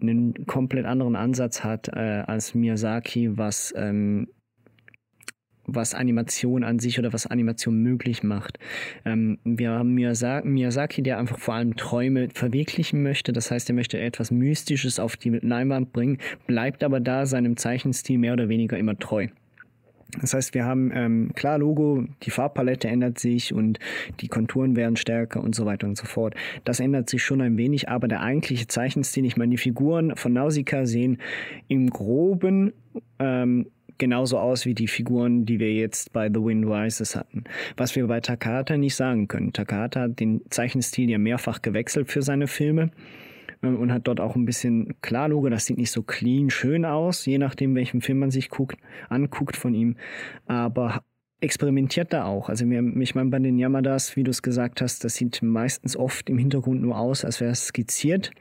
einen komplett anderen Ansatz hat äh, als Miyazaki, was ähm, was Animation an sich oder was Animation möglich macht. Ähm, wir haben Miyazaki, der einfach vor allem Träume verwirklichen möchte. Das heißt, er möchte etwas Mystisches auf die Leinwand bringen, bleibt aber da seinem Zeichenstil mehr oder weniger immer treu. Das heißt, wir haben ähm, klar Logo, die Farbpalette ändert sich und die Konturen werden stärker und so weiter und so fort. Das ändert sich schon ein wenig, aber der eigentliche Zeichenstil, ich meine, die Figuren von Nausicaa sehen im Groben ähm, genauso aus wie die Figuren, die wir jetzt bei The Wind Rises hatten. Was wir bei Takata nicht sagen können. Takata hat den Zeichenstil ja mehrfach gewechselt für seine Filme äh, und hat dort auch ein bisschen klar das sieht nicht so clean schön aus, je nachdem welchen Film man sich guckt, anguckt von ihm, aber experimentiert da auch. Also ich meine bei den Yamadas, wie du es gesagt hast, das sieht meistens oft im Hintergrund nur aus, als wäre es skizziert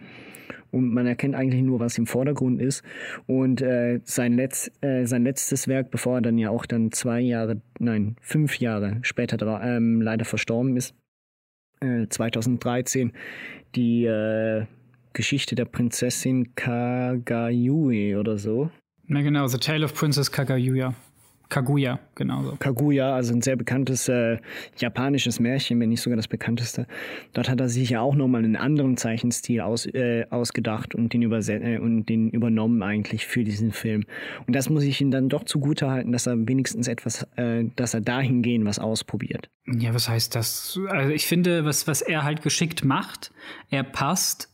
und man erkennt eigentlich nur, was im Vordergrund ist. Und äh, sein, Letz, äh, sein letztes Werk, bevor er dann ja auch dann zwei Jahre, nein, fünf Jahre später ähm, leider verstorben ist, äh, 2013, die äh, Geschichte der Prinzessin Kagayui oder so. Na genau, The Tale of Princess Kagayuya. Kaguya, genauso. Kaguya, also ein sehr bekanntes äh, japanisches Märchen, wenn nicht sogar das bekannteste. Dort hat er sich ja auch nochmal einen anderen Zeichenstil aus, äh, ausgedacht und den, äh, und den übernommen eigentlich für diesen Film. Und das muss ich ihm dann doch zugute halten, dass er wenigstens etwas, äh, dass er dahingehend was ausprobiert. Ja, was heißt das? Also ich finde, was, was er halt geschickt macht, er passt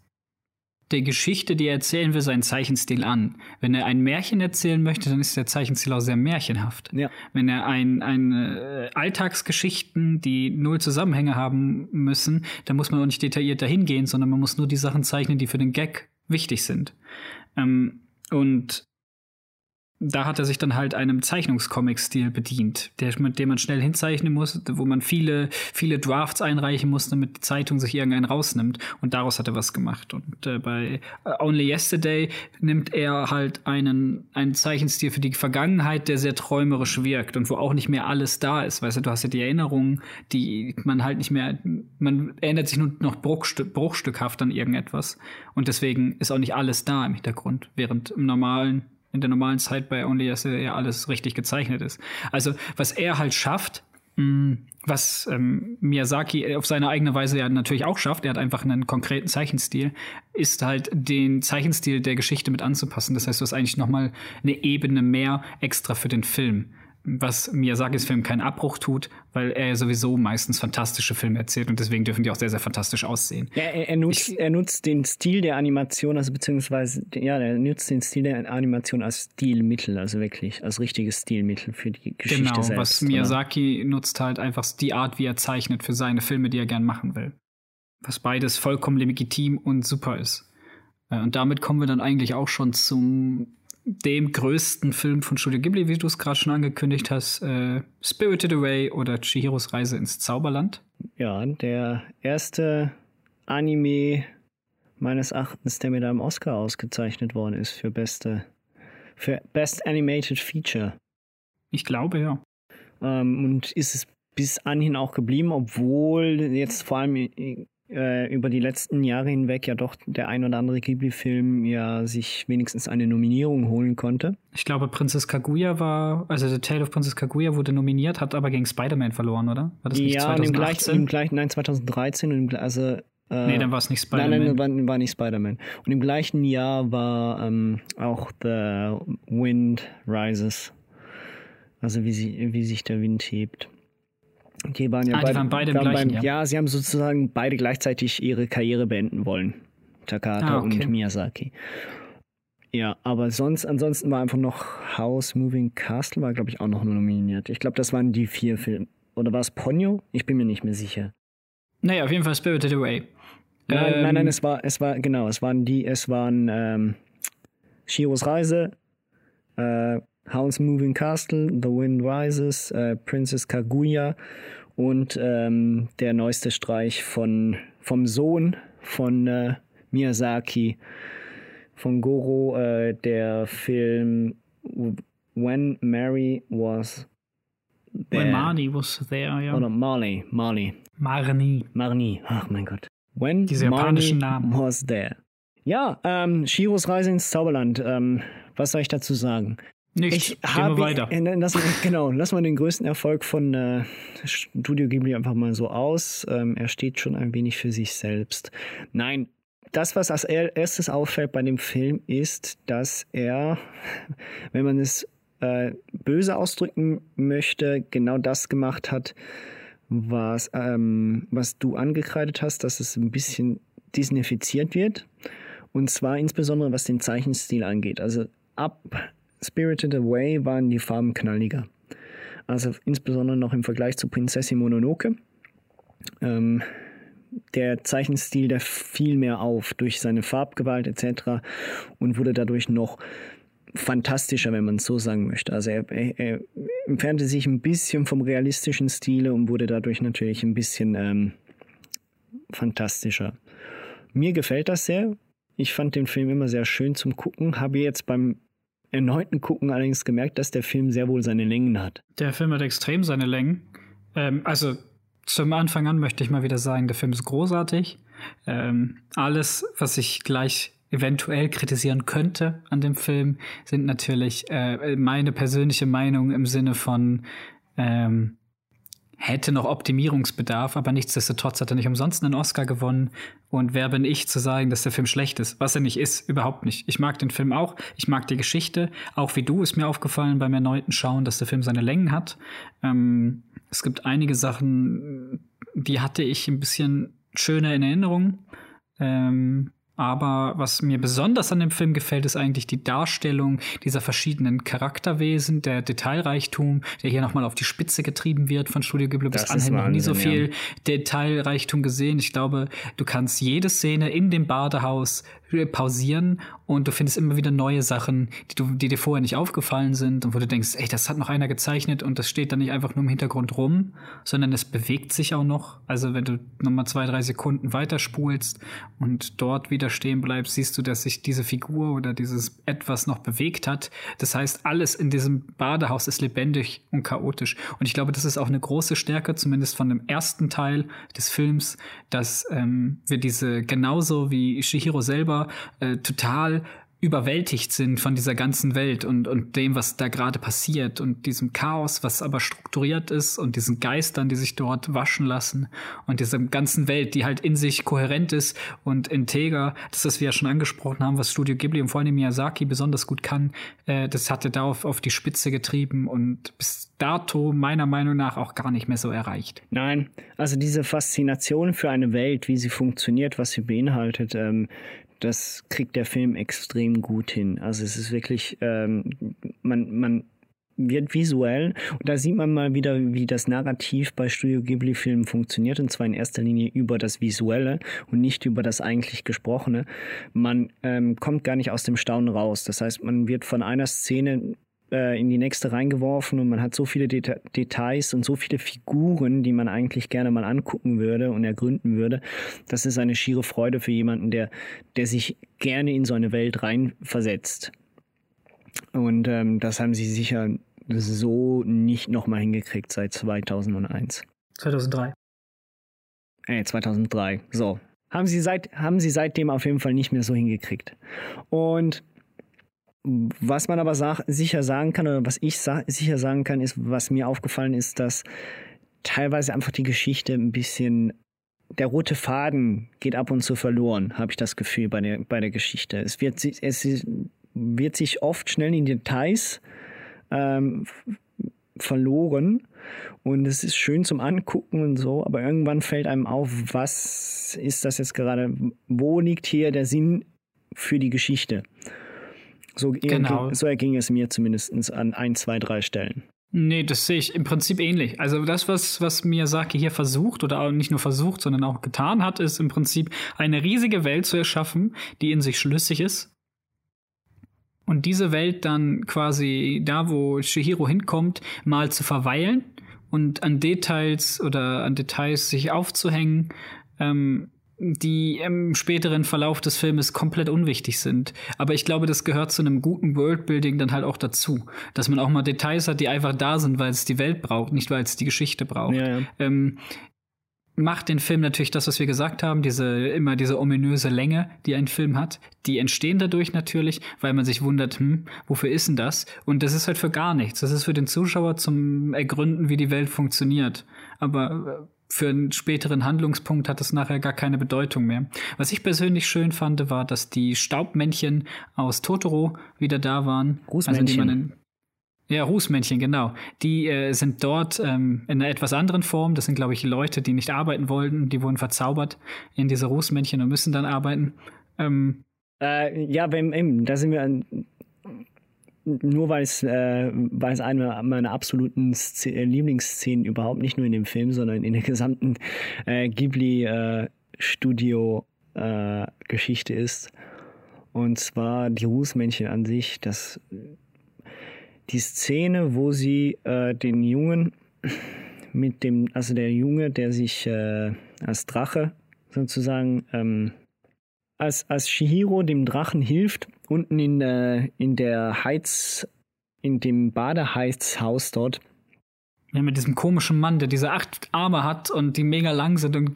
der Geschichte, die er erzählen will, seinen Zeichenstil an. Wenn er ein Märchen erzählen möchte, dann ist der Zeichenstil auch sehr märchenhaft. Ja. Wenn er ein, ein äh, Alltagsgeschichten, die null Zusammenhänge haben müssen, dann muss man auch nicht detailliert dahin gehen, sondern man muss nur die Sachen zeichnen, die für den Gag wichtig sind. Ähm, und da hat er sich dann halt einem Zeichnungscomic-Stil bedient, der, mit dem man schnell hinzeichnen muss, wo man viele, viele Drafts einreichen muss, damit die Zeitung sich irgendeinen rausnimmt. Und daraus hat er was gemacht. Und äh, bei Only Yesterday nimmt er halt einen, einen Zeichenstil für die Vergangenheit, der sehr träumerisch wirkt und wo auch nicht mehr alles da ist. Weißt du, du hast ja die Erinnerungen, die man halt nicht mehr, man erinnert sich nur noch bruchstück, bruchstückhaft an irgendetwas. Und deswegen ist auch nicht alles da im Hintergrund, während im normalen in der normalen Zeit bei Only, dass ja alles richtig gezeichnet ist. Also, was er halt schafft, Mm, was ähm, Miyazaki auf seine eigene Weise ja natürlich auch schafft, er hat einfach einen konkreten Zeichenstil, ist halt den Zeichenstil der Geschichte mit anzupassen. Das heißt, du hast eigentlich noch mal eine Ebene mehr extra für den Film was Miyazakis Film keinen Abbruch tut, weil er sowieso meistens fantastische Filme erzählt und deswegen dürfen die auch sehr, sehr fantastisch aussehen. Ja, er, er nutzt, ich, er nutzt den Stil der Animation, also beziehungsweise, ja, er nutzt den Stil der Animation als Stilmittel, also wirklich als richtiges Stilmittel für die Geschichte genau, selbst. Genau, was Miyazaki oder? nutzt halt einfach die Art, wie er zeichnet für seine Filme, die er gern machen will. Was beides vollkommen legitim und super ist. Äh, und damit kommen wir dann eigentlich auch schon zum dem größten Film von Studio Ghibli, wie du es gerade schon angekündigt hast, äh, Spirited Away oder Chihiros Reise ins Zauberland. Ja, der erste Anime meines Erachtens, der mit einem Oscar ausgezeichnet worden ist für beste für Best Animated Feature. Ich glaube ja. Ähm, und ist es bis anhin auch geblieben, obwohl jetzt vor allem äh, über die letzten Jahre hinweg ja doch der ein oder andere Ghibli-Film ja sich wenigstens eine Nominierung holen konnte. Ich glaube, Prinzess Kaguya war, also The Tale of Princess Kaguya wurde nominiert, hat aber gegen Spider-Man verloren, oder? War das nicht ja, 2018? Im gleichen, im gleichen, nein, 2013 und im, also äh, nee, dann war es nicht Spider-Man. Nein, nein, war, war nicht Spider-Man. Und im gleichen Jahr war ähm, auch The Wind Rises. Also wie, sie, wie sich der Wind hebt. Die waren ja ah, beide, die waren beide im gleichen, beim, ja. ja. sie haben sozusagen beide gleichzeitig ihre Karriere beenden wollen. Takata ah, okay. und Miyazaki. Ja, aber sonst, ansonsten war einfach noch House Moving Castle, war glaube ich auch noch nominiert. Ich glaube, das waren die vier Filme. Oder war es Ponyo? Ich bin mir nicht mehr sicher. Naja, auf jeden Fall Spirited Away. Nein, ähm, nein, nein, es war, es war, genau, es waren die, es waren ähm, Shiros Reise, äh, House Moving Castle, The Wind Rises, äh, Princess Kaguya und ähm, der neueste Streich von, vom Sohn von äh, Miyazaki, von Goro, äh, der Film When Mary Was There. When Marnie was there, ja. Oder Marley, Marley. Marnie. Marnie, ach mein Gott. When Diese japanischen Namen. was there. Ja, ähm, Shiros Reise ins Zauberland. Ähm, was soll ich dazu sagen? Nichts. Ich Gehen wir weiter. Äh, lass, genau, lass mal den größten Erfolg von äh, Studio Ghibli einfach mal so aus. Ähm, er steht schon ein wenig für sich selbst. Nein, das, was als erstes auffällt bei dem Film, ist, dass er, wenn man es äh, böse ausdrücken möchte, genau das gemacht hat, was, ähm, was du angekreidet hast, dass es ein bisschen disnifiziert wird. Und zwar insbesondere was den Zeichenstil angeht. Also ab Spirited Away waren die Farben knalliger. Also insbesondere noch im Vergleich zu Prinzessin Mononoke. Ähm, der Zeichenstil, der fiel mehr auf durch seine Farbgewalt etc. und wurde dadurch noch fantastischer, wenn man es so sagen möchte. Also er, er, er, entfernte sich ein bisschen vom realistischen Stile und wurde dadurch natürlich ein bisschen ähm, fantastischer. Mir gefällt das sehr. Ich fand den Film immer sehr schön zum Gucken. Habe jetzt beim erneuten Gucken allerdings gemerkt, dass der Film sehr wohl seine Längen hat. Der Film hat extrem seine Längen. Ähm, also zum Anfang an möchte ich mal wieder sagen, der Film ist großartig. Ähm, alles, was ich gleich eventuell kritisieren könnte an dem Film, sind natürlich äh, meine persönliche Meinung im Sinne von ähm, hätte noch Optimierungsbedarf, aber nichtsdestotrotz hat er nicht umsonst einen Oscar gewonnen. Und wer bin ich zu sagen, dass der Film schlecht ist? Was er nicht ist, überhaupt nicht. Ich mag den Film auch, ich mag die Geschichte. Auch wie du ist mir aufgefallen beim erneuten Schauen, dass der Film seine Längen hat. Ähm, es gibt einige Sachen, die hatte ich ein bisschen schöner in Erinnerung. Ähm, aber was mir besonders an dem Film gefällt, ist eigentlich die Darstellung dieser verschiedenen Charakterwesen, der Detailreichtum, der hier nochmal auf die Spitze getrieben wird von Studio Ghibli. Bis anhin noch nie so viel ja. Detailreichtum gesehen. Ich glaube, du kannst jede Szene in dem Badehaus pausieren und du findest immer wieder neue Sachen, die, du, die dir vorher nicht aufgefallen sind und wo du denkst, ey, das hat noch einer gezeichnet und das steht dann nicht einfach nur im Hintergrund rum, sondern es bewegt sich auch noch. Also wenn du nochmal zwei, drei Sekunden weiterspulst und dort wieder stehen bleibst, siehst du, dass sich diese Figur oder dieses etwas noch bewegt hat. Das heißt, alles in diesem Badehaus ist lebendig und chaotisch. Und ich glaube, das ist auch eine große Stärke, zumindest von dem ersten Teil des Films, dass ähm, wir diese genauso wie Shihiro selber äh, total überwältigt sind von dieser ganzen Welt und, und dem, was da gerade passiert und diesem Chaos, was aber strukturiert ist und diesen Geistern, die sich dort waschen lassen und dieser ganzen Welt, die halt in sich kohärent ist und integer. Das, was wir ja schon angesprochen haben, was Studio Ghibli und vor allem Miyazaki besonders gut kann, äh, das hatte da auf, auf die Spitze getrieben und bis dato meiner Meinung nach auch gar nicht mehr so erreicht. Nein, also diese Faszination für eine Welt, wie sie funktioniert, was sie beinhaltet, ähm, das kriegt der Film extrem gut hin. Also es ist wirklich, ähm, man, man wird visuell und da sieht man mal wieder, wie das Narrativ bei Studio Ghibli-Filmen funktioniert und zwar in erster Linie über das Visuelle und nicht über das eigentlich Gesprochene. Man ähm, kommt gar nicht aus dem Staunen raus. Das heißt, man wird von einer Szene äh, in die nächste reingeworfen und man hat so viele Deta Details und so viele Figuren, die man eigentlich gerne mal angucken würde und ergründen würde. Das ist eine schiere Freude für jemanden, der, der sich gerne in so eine Welt reinversetzt. Und ähm, das haben sie sicher so nicht nochmal hingekriegt seit 2001. 2003. Äh, 2003. So. Haben sie, seit, haben sie seitdem auf jeden Fall nicht mehr so hingekriegt. Und was man aber sag, sicher sagen kann, oder was ich sa sicher sagen kann, ist, was mir aufgefallen ist, dass teilweise einfach die Geschichte ein bisschen, der rote Faden geht ab und zu verloren, habe ich das Gefühl bei der, bei der Geschichte. Es wird, es wird sich oft schnell in Details ähm, verloren und es ist schön zum Angucken und so, aber irgendwann fällt einem auf, was ist das jetzt gerade, wo liegt hier der Sinn für die Geschichte? So, genau. so erging es mir zumindest an ein, zwei, drei Stellen. Nee, das sehe ich im Prinzip ähnlich. Also das, was, was Miyazaki hier versucht oder auch nicht nur versucht, sondern auch getan hat, ist im Prinzip eine riesige Welt zu erschaffen, die in sich schlüssig ist. Und diese Welt dann quasi da, wo Shihiro hinkommt, mal zu verweilen und an Details oder an Details sich aufzuhängen, ähm, die im späteren Verlauf des Filmes komplett unwichtig sind. Aber ich glaube, das gehört zu einem guten Worldbuilding dann halt auch dazu. Dass man auch mal Details hat, die einfach da sind, weil es die Welt braucht, nicht weil es die Geschichte braucht. Ja, ja. Ähm, macht den Film natürlich das, was wir gesagt haben, diese immer diese ominöse Länge, die ein Film hat, die entstehen dadurch natürlich, weil man sich wundert, hm, wofür ist denn das? Und das ist halt für gar nichts. Das ist für den Zuschauer zum Ergründen, wie die Welt funktioniert. Aber äh, für einen späteren Handlungspunkt hat es nachher gar keine Bedeutung mehr. Was ich persönlich schön fand, war, dass die Staubmännchen aus Totoro wieder da waren. Rußmännchen. Also die man in, ja, Rußmännchen, genau. Die äh, sind dort ähm, in einer etwas anderen Form. Das sind, glaube ich, Leute, die nicht arbeiten wollten. Die wurden verzaubert in diese Rußmännchen und müssen dann arbeiten. Ähm, äh, ja, wenn, da sind wir an, nur weil es, äh, weil es eine meiner absoluten Sz äh, Lieblingsszenen überhaupt nicht nur in dem Film, sondern in der gesamten äh, Ghibli-Studio-Geschichte äh, äh, ist. Und zwar die Rußmännchen an sich, das, die Szene, wo sie äh, den Jungen mit dem, also der Junge, der sich äh, als Drache sozusagen ähm, als, als Shihiro dem Drachen hilft, unten in, äh, in der Heiz, in dem Badeheizhaus dort, ja, mit diesem komischen Mann, der diese acht Arme hat und die mega lang sind und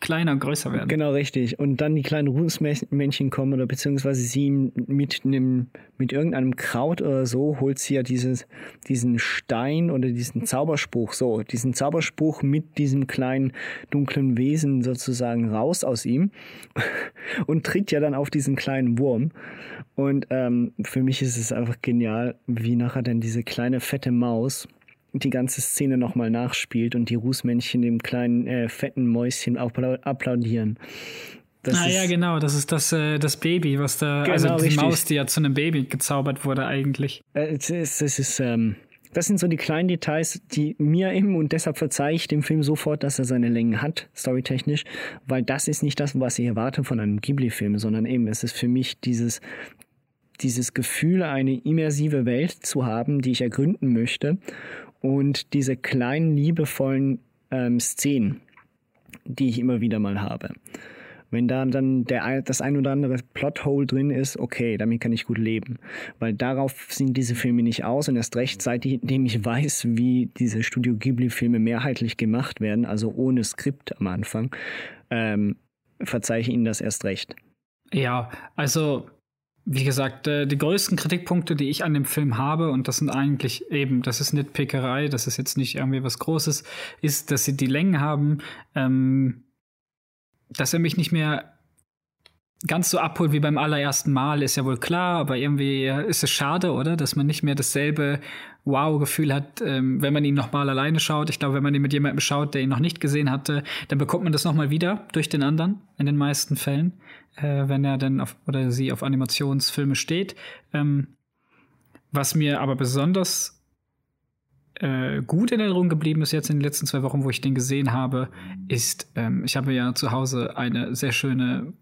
kleiner und größer werden. Genau, richtig. Und dann die kleinen Rußmännchen kommen oder beziehungsweise sie mit einem, mit irgendeinem Kraut oder so holt sie ja dieses, diesen Stein oder diesen Zauberspruch, so, diesen Zauberspruch mit diesem kleinen dunklen Wesen sozusagen raus aus ihm und tritt ja dann auf diesen kleinen Wurm. Und ähm, für mich ist es einfach genial, wie nachher dann diese kleine fette Maus die ganze Szene nochmal nachspielt und die Rußmännchen dem kleinen äh, fetten Mäuschen applaudieren. Das ah ja, genau, das ist das, äh, das Baby, was da, genau, also die richtig. Maus, die ja zu einem Baby gezaubert wurde eigentlich. Äh, es ist, es ist ähm, das sind so die kleinen Details, die mir eben, und deshalb verzeihe ich dem Film sofort, dass er seine Längen hat, storytechnisch, weil das ist nicht das, was ich erwarte von einem Ghibli-Film, sondern eben, es ist für mich dieses, dieses Gefühl, eine immersive Welt zu haben, die ich ergründen möchte und diese kleinen, liebevollen ähm, Szenen, die ich immer wieder mal habe. Wenn da dann der, das ein oder andere Plothole drin ist, okay, damit kann ich gut leben. Weil darauf sind diese Filme nicht aus und erst recht, seitdem ich weiß, wie diese Studio Ghibli-Filme mehrheitlich gemacht werden, also ohne Skript am Anfang, ähm, verzeihe ich Ihnen das erst recht. Ja, also wie gesagt, äh, die größten Kritikpunkte, die ich an dem Film habe, und das sind eigentlich eben, das ist Nitpickerei, das ist jetzt nicht irgendwie was Großes, ist, dass sie die Längen haben, ähm, dass er mich nicht mehr ganz so abholt wie beim allerersten Mal, ist ja wohl klar, aber irgendwie ist es schade, oder? Dass man nicht mehr dasselbe Wow-Gefühl hat, ähm, wenn man ihn nochmal alleine schaut. Ich glaube, wenn man ihn mit jemandem schaut, der ihn noch nicht gesehen hatte, dann bekommt man das nochmal wieder durch den anderen, in den meisten Fällen, äh, wenn er dann auf oder sie auf Animationsfilme steht. Ähm, was mir aber besonders äh, gut in Erinnerung geblieben ist jetzt in den letzten zwei Wochen, wo ich den gesehen habe, ist, ähm, ich habe ja zu Hause eine sehr schöne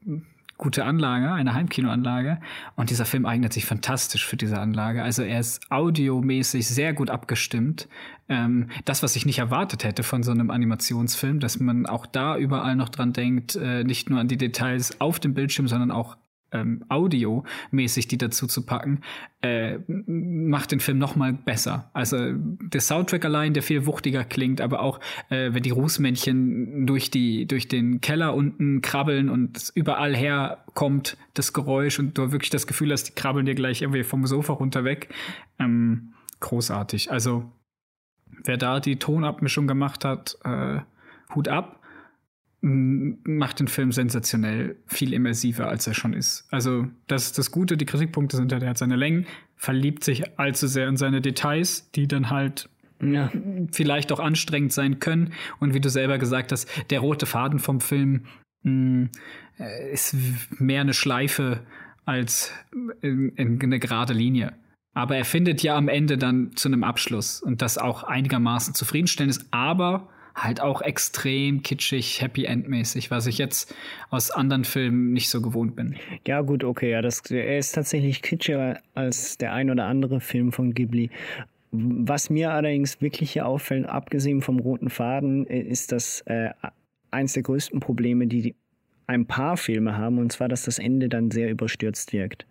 gute Anlage, eine Heimkinoanlage. Und dieser Film eignet sich fantastisch für diese Anlage. Also er ist audiomäßig sehr gut abgestimmt. Ähm, das, was ich nicht erwartet hätte von so einem Animationsfilm, dass man auch da überall noch dran denkt, äh, nicht nur an die Details auf dem Bildschirm, sondern auch ähm, Audio-mäßig die dazu zu packen, äh, macht den Film noch mal besser. Also der Soundtrack allein, der viel wuchtiger klingt, aber auch äh, wenn die Rußmännchen durch die durch den Keller unten krabbeln und überall herkommt das Geräusch und du wirklich das Gefühl hast, die krabbeln dir gleich irgendwie vom Sofa runter weg. Ähm, großartig. Also wer da die Tonabmischung gemacht hat, äh, Hut ab macht den Film sensationell viel immersiver, als er schon ist. Also, das ist das Gute, die Kritikpunkte sind ja, der hat seine Längen, verliebt sich allzu sehr in seine Details, die dann halt ja. vielleicht auch anstrengend sein können. Und wie du selber gesagt hast, der rote Faden vom Film mh, äh, ist mehr eine Schleife als in, in eine gerade Linie. Aber er findet ja am Ende dann zu einem Abschluss und das auch einigermaßen zufriedenstellend ist, aber halt auch extrem kitschig, Happy End-mäßig, was ich jetzt aus anderen Filmen nicht so gewohnt bin. Ja, gut, okay, ja, das, er ist tatsächlich kitschiger als der ein oder andere Film von Ghibli. Was mir allerdings wirklich hier auffällt, abgesehen vom roten Faden, äh, ist das äh, eins der größten Probleme, die ein paar Filme haben, und zwar, dass das Ende dann sehr überstürzt wirkt.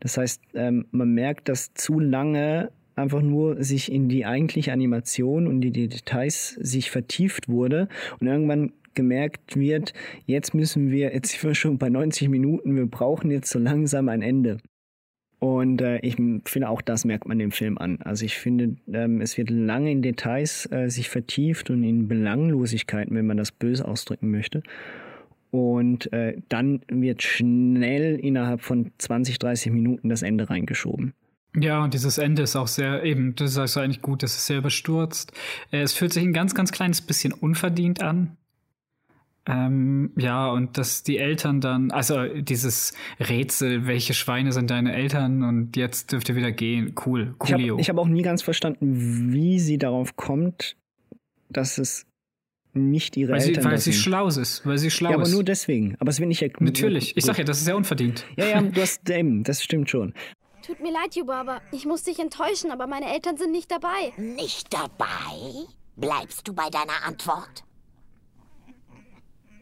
Das heißt, ähm, man merkt, dass zu lange einfach nur sich in die eigentliche Animation und die Details sich vertieft wurde und irgendwann gemerkt wird, jetzt müssen wir, jetzt sind wir schon bei 90 Minuten, wir brauchen jetzt so langsam ein Ende. Und äh, ich finde, auch das merkt man dem Film an. Also ich finde, ähm, es wird lange in Details äh, sich vertieft und in Belanglosigkeiten, wenn man das böse ausdrücken möchte. Und äh, dann wird schnell innerhalb von 20, 30 Minuten das Ende reingeschoben. Ja, und dieses Ende ist auch sehr, eben, das ist also eigentlich gut, das ist sehr überstürzt. Äh, es fühlt sich ein ganz, ganz kleines bisschen unverdient an. Ähm, ja, und dass die Eltern dann, also dieses Rätsel, welche Schweine sind deine Eltern und jetzt dürft ihr wieder gehen. Cool, coolio. Ich habe hab auch nie ganz verstanden, wie sie darauf kommt, dass es nicht ihre weil Eltern sie, Weil sie schlau ist, weil sie schlau ja, ist. aber nur deswegen. Aber es wird nicht erklärt. Natürlich. Ich sag ja, das ist sehr unverdient. Ja, ja, du hast eben, das stimmt schon. Tut mir leid, Yubaba. Ich muss dich enttäuschen, aber meine Eltern sind nicht dabei. Nicht dabei? Bleibst du bei deiner Antwort?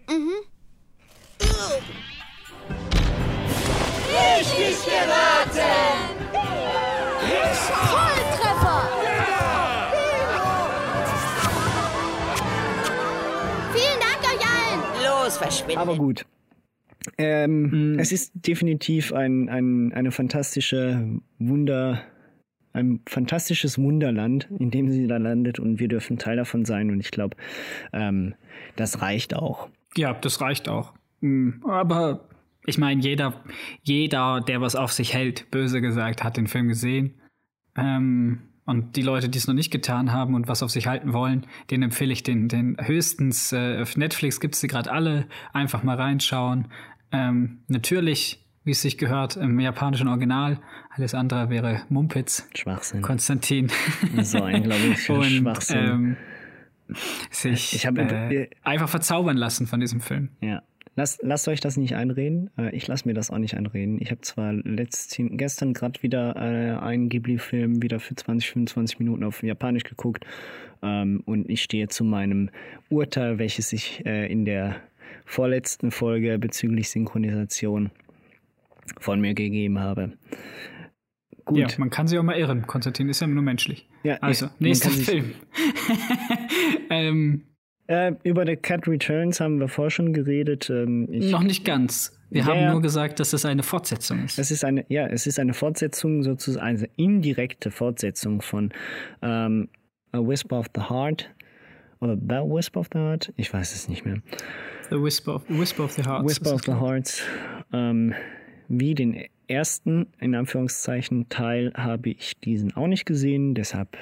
Mhm. Richtig geraten! Volltreffer! Vielen Dank euch allen! Los, verschwinde! Aber gut. Ähm, mhm. Es ist definitiv ein, ein, eine fantastische Wunder, ein fantastisches Wunderland, in dem sie da landet und wir dürfen Teil davon sein und ich glaube, ähm, das reicht auch. Ja, das reicht auch. Mhm. Aber ich meine, jeder, jeder, der was auf sich hält, böse gesagt, hat den Film gesehen. Ähm, und die Leute, die es noch nicht getan haben und was auf sich halten wollen, denen empfehle ich den, den höchstens. Äh, auf Netflix gibt es die gerade alle. Einfach mal reinschauen. Ähm, natürlich, wie es sich gehört, im japanischen Original. Alles andere wäre Mumpitz. Schwachsinn. Konstantin. So ein, glaube ich, und, Schwachsinn. Ähm, sich ich hab, äh, einfach verzaubern lassen von diesem Film. Ja. Lasst, lasst euch das nicht einreden. Äh, ich lasse mir das auch nicht einreden. Ich habe zwar letzten, gestern gerade wieder äh, einen Ghibli-Film wieder für 20, 25 Minuten auf Japanisch geguckt. Ähm, und ich stehe zu meinem Urteil, welches ich äh, in der vorletzten Folge bezüglich Synchronisation von mir gegeben habe. Gut. Ja, man kann sich auch mal irren. Konstantin ist ja nur menschlich. Ja, also, nächster Film. ähm, Äh, über The Cat Returns haben wir vorher schon geredet. Ähm, Noch nicht ganz. Wir ja, haben nur gesagt, dass es eine Fortsetzung ist. Es ist eine, ja, es ist eine Fortsetzung, sozusagen eine indirekte Fortsetzung von ähm, A Whisper of the Heart. Oder The Whisper of the Heart? Ich weiß es nicht mehr. The Whisper of, Whisper of the Heart. Whisper of the Heart. Ähm, wie den ersten, in Anführungszeichen, Teil habe ich diesen auch nicht gesehen, deshalb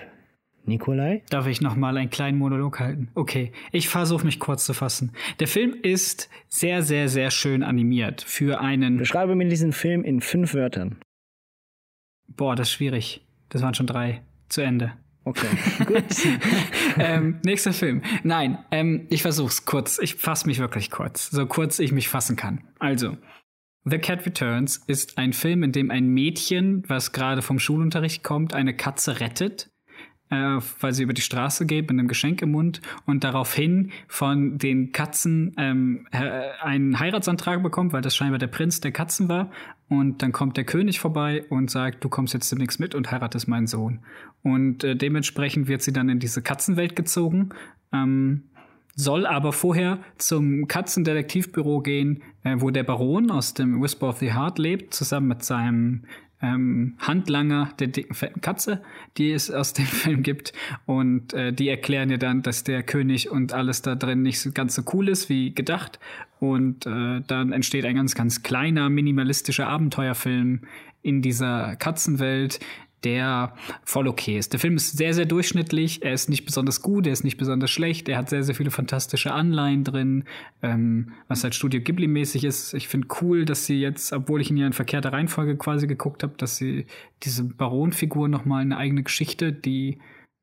Nikolai? Darf ich noch mal einen kleinen Monolog halten? Okay, ich versuche mich kurz zu fassen. Der Film ist sehr, sehr, sehr schön animiert für einen. Beschreibe mir diesen Film in fünf Wörtern. Boah, das ist schwierig. Das waren schon drei. Zu Ende. Okay, gut. ähm, nächster Film. Nein, ähm, ich versuch's kurz. Ich fasse mich wirklich kurz. So kurz ich mich fassen kann. Also, The Cat Returns ist ein Film, in dem ein Mädchen, was gerade vom Schulunterricht kommt, eine Katze rettet äh, weil sie über die Straße geht mit einem Geschenk im Mund und daraufhin von den Katzen ähm, einen Heiratsantrag bekommt, weil das scheinbar der Prinz der Katzen war. Und dann kommt der König vorbei und sagt, du kommst jetzt demnächst mit und heiratest meinen Sohn. Und äh, dementsprechend wird sie dann in diese Katzenwelt gezogen. Ähm, soll aber vorher zum Katzendetektivbüro gehen, äh, wo der Baron aus dem Whisper of the Heart lebt, zusammen mit seinem ähm, Handlanger der dicken fetten Katze, die es aus dem Film gibt. Und äh, die erklären dir dann, dass der König und alles da drin nicht so ganz so cool ist wie gedacht. Und äh, dann entsteht ein ganz, ganz kleiner, minimalistischer Abenteuerfilm in dieser Katzenwelt, der voll okay ist. Der Film ist sehr, sehr durchschnittlich. Er ist nicht besonders gut, er ist nicht besonders schlecht. Er hat sehr, sehr viele fantastische Anleihen drin, ähm, was halt Studio Ghibli-mäßig ist. Ich finde cool, dass sie jetzt, obwohl ich ihn ja in verkehrter Reihenfolge quasi geguckt habe, dass sie diese Baron-Figur nochmal eine eigene Geschichte, die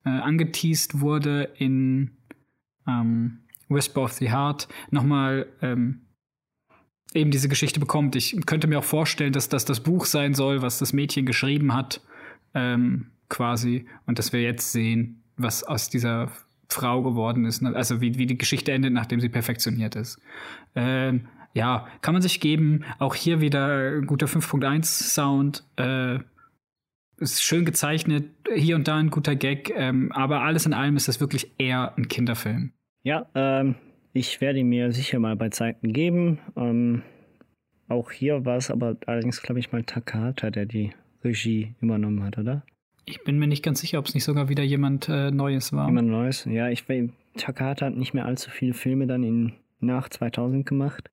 äh, angeteased wurde in ähm, Whisper of the Heart, nochmal ähm, eben diese Geschichte bekommt. Ich könnte mir auch vorstellen, dass das das Buch sein soll, was das Mädchen geschrieben hat ähm, quasi. Und dass wir jetzt sehen, was aus dieser Frau geworden ist. Also wie, wie die Geschichte endet, nachdem sie perfektioniert ist. Ähm, ja, kann man sich geben. Auch hier wieder guter 5.1 Sound. Äh, ist schön gezeichnet, hier und da ein guter Gag, ähm, aber alles in allem ist das wirklich eher ein Kinderfilm. Ja, ähm, ich werde ihn mir sicher mal bei Zeiten geben. Ähm, auch hier war es aber allerdings, glaube ich, mal Takata, der die Regie übernommen hat, oder? Ich bin mir nicht ganz sicher, ob es nicht sogar wieder jemand äh, Neues war. Jemand Neues, ja. Ich Takata hat nicht mehr allzu viele Filme dann in, nach 2000 gemacht.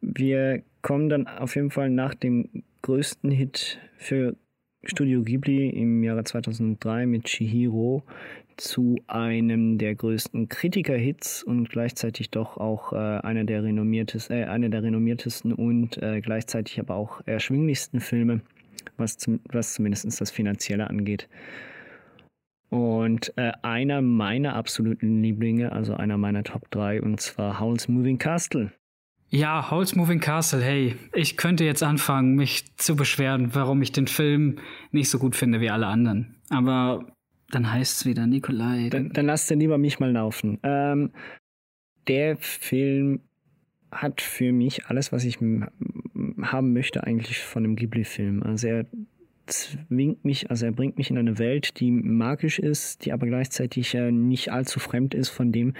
Wir kommen dann auf jeden Fall nach dem größten Hit für Studio Ghibli im Jahre 2003 mit Chihiro zu einem der größten Kritiker-Hits und gleichzeitig doch auch äh, einer der renommiertesten, äh, einer der renommiertesten und äh, gleichzeitig aber auch erschwinglichsten Filme was, zum, was zumindest das Finanzielle angeht. Und äh, einer meiner absoluten Lieblinge, also einer meiner Top 3, und zwar Howl's Moving Castle. Ja, Howl's Moving Castle, hey, ich könnte jetzt anfangen, mich zu beschweren, warum ich den Film nicht so gut finde wie alle anderen. Aber dann heißt es wieder Nikolai. Dann, dann lasst ihr lieber mich mal laufen. Ähm, der Film hat für mich alles, was ich haben möchte eigentlich von einem Ghibli-Film. Also er zwingt mich, also er bringt mich in eine Welt, die magisch ist, die aber gleichzeitig äh, nicht allzu fremd ist von dem,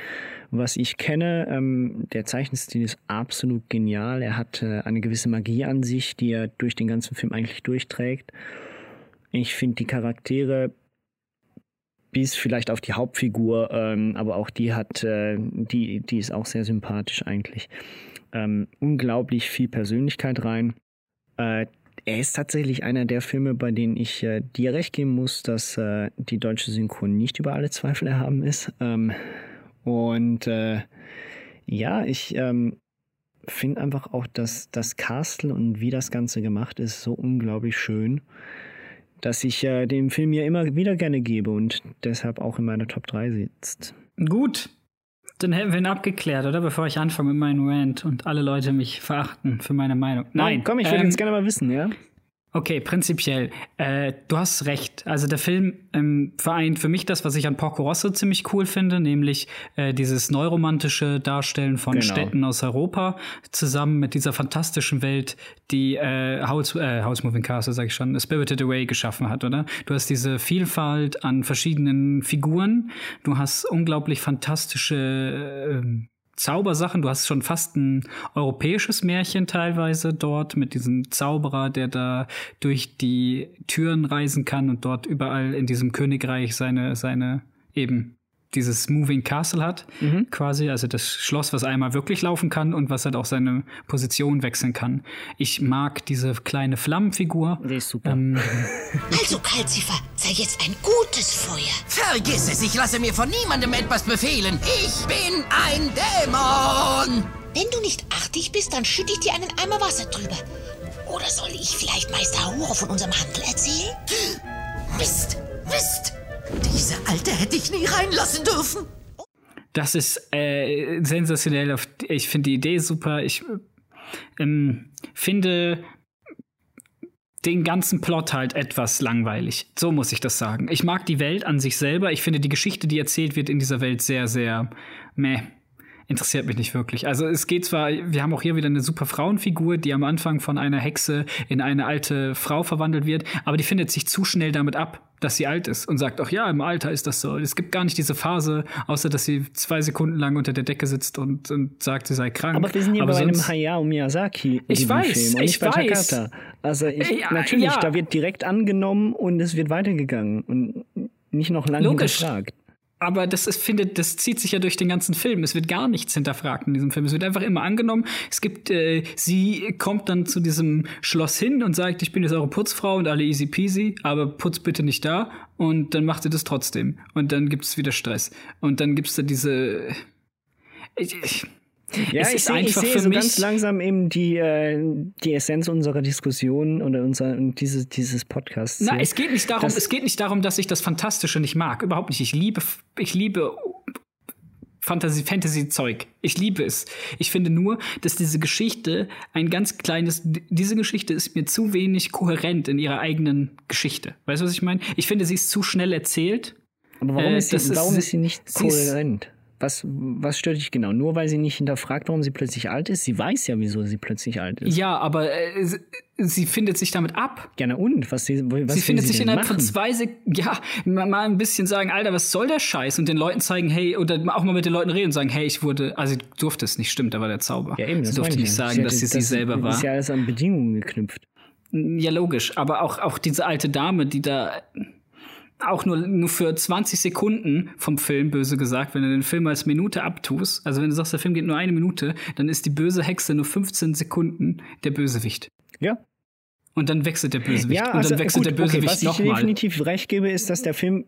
was ich kenne. Ähm, der Zeichenstil ist absolut genial. Er hat äh, eine gewisse Magie an sich, die er durch den ganzen Film eigentlich durchträgt. Ich finde die Charaktere bis vielleicht auf die Hauptfigur, ähm, aber auch die hat, äh, die, die ist auch sehr sympathisch eigentlich. Ähm, unglaublich viel Persönlichkeit rein. Äh, er ist tatsächlich einer der Filme, bei denen ich äh, dir recht geben muss, dass äh, die deutsche Synchron nicht über alle Zweifel erhaben ist. Ähm, und äh, ja, ich ähm, finde einfach auch, dass das Castle und wie das Ganze gemacht ist, so unglaublich schön dass ich äh, dem Film ja immer wieder gerne gebe und deshalb auch in meiner Top 3 sitzt. Gut. Dann hätten wir ihn abgeklärt, oder? Bevor ich anfange mit meinem Rant und alle Leute mich verachten für meine Meinung. Nein. Nein komm, ich würde ähm, jetzt gerne mal wissen, ja? Okay, prinzipiell. Äh, du hast recht. Also der Film ähm, vereint für mich das, was ich an Porco Rosso ziemlich cool finde, nämlich äh, dieses neuromantische Darstellen von genau. Städten aus Europa zusammen mit dieser fantastischen Welt, die äh, House, äh, House Moving Castle, sag ich schon, Spirited Away geschaffen hat, oder? Du hast diese Vielfalt an verschiedenen Figuren. Du hast unglaublich fantastische äh, Zaubersachen. Du hast schon fast ein europäisches Märchen teilweise dort mit diesem Zauberer, der da durch die Türen reisen kann und dort überall in diesem Königreich seine, seine eben dieses Moving Castle hat, mhm. quasi, also das Schloss, was einmal wirklich laufen kann und was halt auch seine Position wechseln kann. Ich mag diese kleine Flammenfigur. Die ist super. Ähm, also, Kalzifer, sei jetzt ein gutes Feuer. Vergiss es, ich lasse mir von niemandem etwas befehlen. Ich bin ein Dämon. Wenn du nicht artig bist, dann schütte ich dir einen Eimer Wasser drüber. Oder soll ich vielleicht Meister Hauro von unserem Handel erzählen? Mist, Mist. Diese Alte hätte ich nie reinlassen dürfen. Das ist äh, sensationell. Ich finde die Idee super. Ich ähm, finde den ganzen Plot halt etwas langweilig. So muss ich das sagen. Ich mag die Welt an sich selber. Ich finde die Geschichte, die erzählt wird in dieser Welt, sehr, sehr meh interessiert mich nicht wirklich. Also es geht zwar, wir haben auch hier wieder eine super Frauenfigur, die am Anfang von einer Hexe in eine alte Frau verwandelt wird, aber die findet sich zu schnell damit ab, dass sie alt ist und sagt auch, ja, im Alter ist das so. Es gibt gar nicht diese Phase, außer dass sie zwei Sekunden lang unter der Decke sitzt und, und sagt, sie sei krank. Aber wir sind ja bei einem Hayao Miyazaki. Ich weiß, Film ich weiß. Takata. Also ich, ja, natürlich, ja. da wird direkt angenommen und es wird weitergegangen und nicht noch lange hinterfragt aber das ist, findet, das zieht sich ja durch den ganzen Film. Es wird gar nichts hinterfragt in diesem Film. Es wird einfach immer angenommen. Es gibt, äh, sie kommt dann zu diesem Schloss hin und sagt, ich bin jetzt eure Putzfrau und alle easy peasy, aber putz bitte nicht da. Und dann macht sie das trotzdem. Und dann gibt es wieder Stress. Und dann gibt es da diese. Ich, ich, ja, es ich sehe seh so ganz langsam eben die, äh, die Essenz unserer Diskussion oder unser, diese, dieses Podcasts. Nein, es geht nicht darum, es geht nicht darum, dass ich das Fantastische nicht mag. Überhaupt nicht. Ich liebe, ich liebe Fantasy, Fantasy-Zeug. Ich liebe es. Ich finde nur, dass diese Geschichte ein ganz kleines, diese Geschichte ist mir zu wenig kohärent in ihrer eigenen Geschichte. Weißt du, was ich meine? Ich finde, sie ist zu schnell erzählt. Aber warum, äh, ist, sie, warum ist, sie nicht kohärent? Was, was stört dich genau? Nur weil sie nicht hinterfragt, warum sie plötzlich alt ist? Sie weiß ja, wieso sie plötzlich alt ist. Ja, aber äh, sie findet sich damit ab. Ja, na und? Was, was sie findet sie sich innerhalb machen? von zwei Sekunden, ja, mal ein bisschen sagen, Alter, was soll der Scheiß? Und den Leuten zeigen, hey, oder auch mal mit den Leuten reden und sagen, hey, ich wurde, also sie durfte es nicht, stimmt, da war der Zauber. Ja, eben, sie durfte nicht sagen, hatte, dass sie das, sie selber war. Das ist ja alles an Bedingungen geknüpft. Ja, logisch, aber auch, auch diese alte Dame, die da auch nur, nur für 20 Sekunden vom Film, böse gesagt, wenn du den Film als Minute abtust, also wenn du sagst, der Film geht nur eine Minute, dann ist die böse Hexe nur 15 Sekunden der Bösewicht. Ja. Und dann wechselt der Bösewicht. Ja, also, und dann wechselt gut, der Bösewicht okay, was ich definitiv recht gebe, ist, dass der Film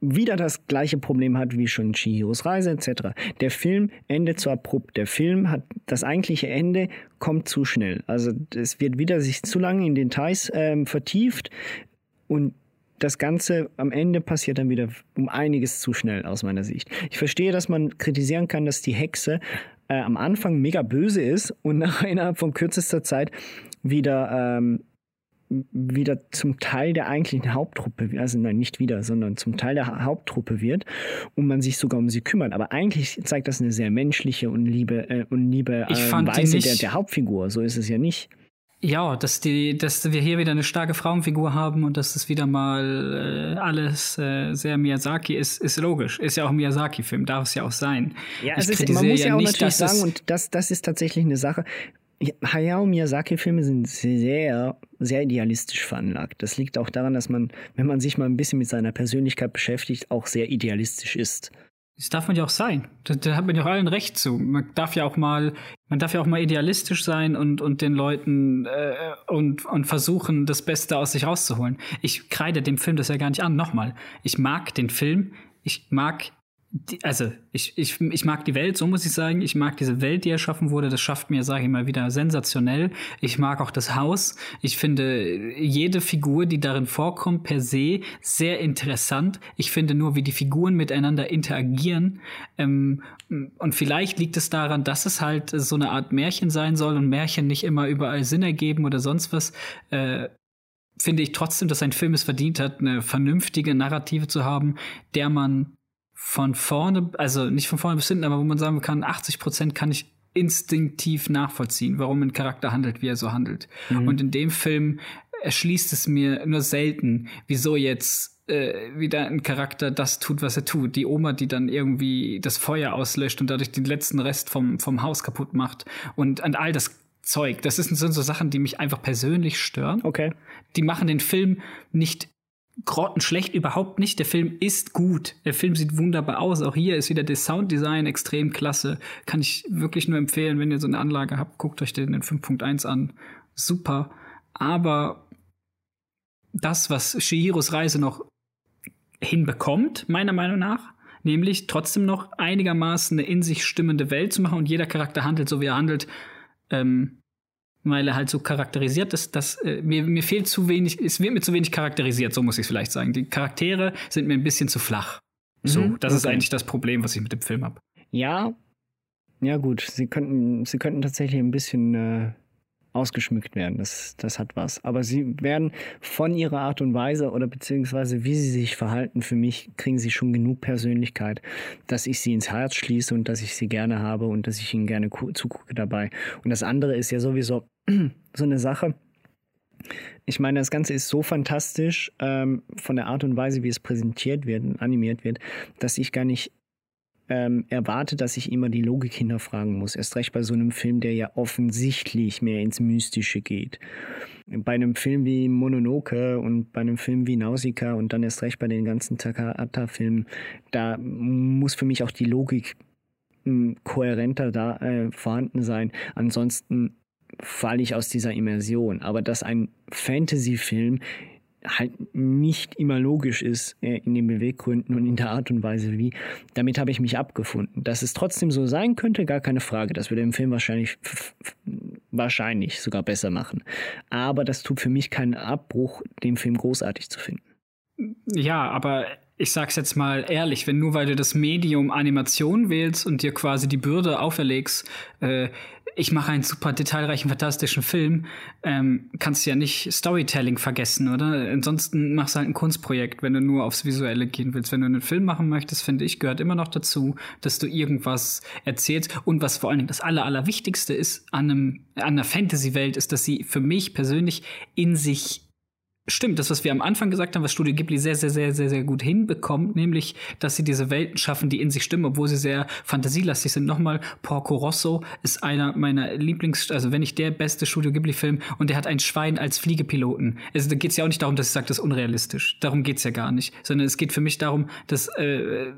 wieder das gleiche Problem hat wie schon Chihiros Reise etc. Der Film endet zu abrupt. Der Film hat das eigentliche Ende kommt zu schnell. Also es wird wieder sich zu lange in Details ähm, vertieft und das Ganze am Ende passiert dann wieder um einiges zu schnell aus meiner Sicht. Ich verstehe, dass man kritisieren kann, dass die Hexe äh, am Anfang mega böse ist und nach innerhalb von kürzester Zeit wieder ähm, wieder zum Teil der eigentlichen Haupttruppe, also nein, nicht wieder, sondern zum Teil der Haupttruppe wird und man sich sogar um sie kümmert. Aber eigentlich zeigt das eine sehr menschliche und liebe, äh, und liebe äh, Weise der, der Hauptfigur. So ist es ja nicht. Ja, dass die, dass wir hier wieder eine starke Frauenfigur haben und dass es wieder mal äh, alles äh, sehr Miyazaki ist, ist logisch. Ist ja auch ein Miyazaki-Film, darf es ja auch sein. Ja, es ist, man muss ja, auch nicht, natürlich sagen, und das, das ist tatsächlich eine Sache. Hayao Miyazaki-Filme sind sehr, sehr idealistisch veranlagt. Das liegt auch daran, dass man, wenn man sich mal ein bisschen mit seiner Persönlichkeit beschäftigt, auch sehr idealistisch ist. Das darf man ja auch sein. Da, da, hat man ja auch allen recht zu. Man darf ja auch mal, man darf ja auch mal idealistisch sein und, und den Leuten äh, und, und versuchen, das Beste aus sich rauszuholen. Ich kreide dem Film das ja gar nicht an. Nochmal, ich mag den Film, ich mag die, also ich, ich, ich mag die Welt, so muss ich sagen. Ich mag diese Welt, die erschaffen wurde. Das schafft mir, sage ich mal, wieder sensationell. Ich mag auch das Haus. Ich finde jede Figur, die darin vorkommt, per se sehr interessant. Ich finde nur, wie die Figuren miteinander interagieren. Ähm, und vielleicht liegt es daran, dass es halt so eine Art Märchen sein soll und Märchen nicht immer überall Sinn ergeben oder sonst was. Äh, finde ich trotzdem, dass ein Film es verdient hat, eine vernünftige Narrative zu haben, der man von vorne, also nicht von vorne bis hinten, aber wo man sagen kann, 80 Prozent kann ich instinktiv nachvollziehen, warum ein Charakter handelt, wie er so handelt. Mhm. Und in dem Film erschließt es mir nur selten, wieso jetzt äh, wieder ein Charakter das tut, was er tut. Die Oma, die dann irgendwie das Feuer auslöscht und dadurch den letzten Rest vom, vom Haus kaputt macht und, und all das Zeug. Das sind so Sachen, die mich einfach persönlich stören. Okay. Die machen den Film nicht grottenschlecht, überhaupt nicht. Der Film ist gut. Der Film sieht wunderbar aus. Auch hier ist wieder das Sounddesign extrem klasse. Kann ich wirklich nur empfehlen, wenn ihr so eine Anlage habt, guckt euch den in 5.1 an. Super. Aber das, was Shihiros Reise noch hinbekommt, meiner Meinung nach, nämlich trotzdem noch einigermaßen eine in sich stimmende Welt zu machen und jeder Charakter handelt so, wie er handelt, ähm, weil er halt so charakterisiert ist, dass äh, mir, mir fehlt zu wenig, es wird mir zu wenig charakterisiert, so muss ich es vielleicht sagen. Die Charaktere sind mir ein bisschen zu flach. So, mhm, das okay. ist eigentlich das Problem, was ich mit dem Film habe. Ja, ja gut, sie könnten, sie könnten tatsächlich ein bisschen äh, ausgeschmückt werden. Das, das hat was. Aber sie werden von ihrer Art und Weise oder beziehungsweise wie sie sich verhalten, für mich kriegen sie schon genug Persönlichkeit, dass ich sie ins Herz schließe und dass ich sie gerne habe und dass ich ihnen gerne zugucke dabei. Und das andere ist ja sowieso so eine Sache. Ich meine, das Ganze ist so fantastisch ähm, von der Art und Weise, wie es präsentiert wird und animiert wird, dass ich gar nicht ähm, erwarte, dass ich immer die Logik hinterfragen muss. Erst recht bei so einem Film, der ja offensichtlich mehr ins Mystische geht. Bei einem Film wie Mononoke und bei einem Film wie Nausicaa und dann erst recht bei den ganzen Takahata-Filmen, da muss für mich auch die Logik hm, kohärenter da äh, vorhanden sein. Ansonsten falle ich aus dieser Immersion. Aber dass ein Fantasy-Film halt nicht immer logisch ist äh, in den Beweggründen und in der Art und Weise wie. Damit habe ich mich abgefunden. Dass es trotzdem so sein könnte, gar keine Frage. Das würde den Film wahrscheinlich wahrscheinlich sogar besser machen. Aber das tut für mich keinen Abbruch, den Film großartig zu finden. Ja, aber ich sag's jetzt mal ehrlich, wenn nur weil du das Medium Animation wählst und dir quasi die Bürde auferlegst, äh, ich mache einen super detailreichen, fantastischen Film, ähm, kannst du ja nicht Storytelling vergessen, oder? Ansonsten machst du halt ein Kunstprojekt, wenn du nur aufs Visuelle gehen willst. Wenn du einen Film machen möchtest, finde ich, gehört immer noch dazu, dass du irgendwas erzählst. Und was vor allen Dingen das Aller, Allerwichtigste ist an, einem, an einer Fantasy-Welt, ist, dass sie für mich persönlich in sich Stimmt, das, was wir am Anfang gesagt haben, was Studio Ghibli sehr, sehr, sehr, sehr, sehr gut hinbekommt, nämlich, dass sie diese Welten schaffen, die in sich stimmen, obwohl sie sehr fantasielastig sind. Nochmal, Porco Rosso ist einer meiner Lieblings-, also wenn nicht der beste Studio Ghibli-Film und der hat ein Schwein als Fliegepiloten. Also da geht es ja auch nicht darum, dass ich sage, das ist unrealistisch. Darum geht's ja gar nicht. Sondern es geht für mich darum, dass äh,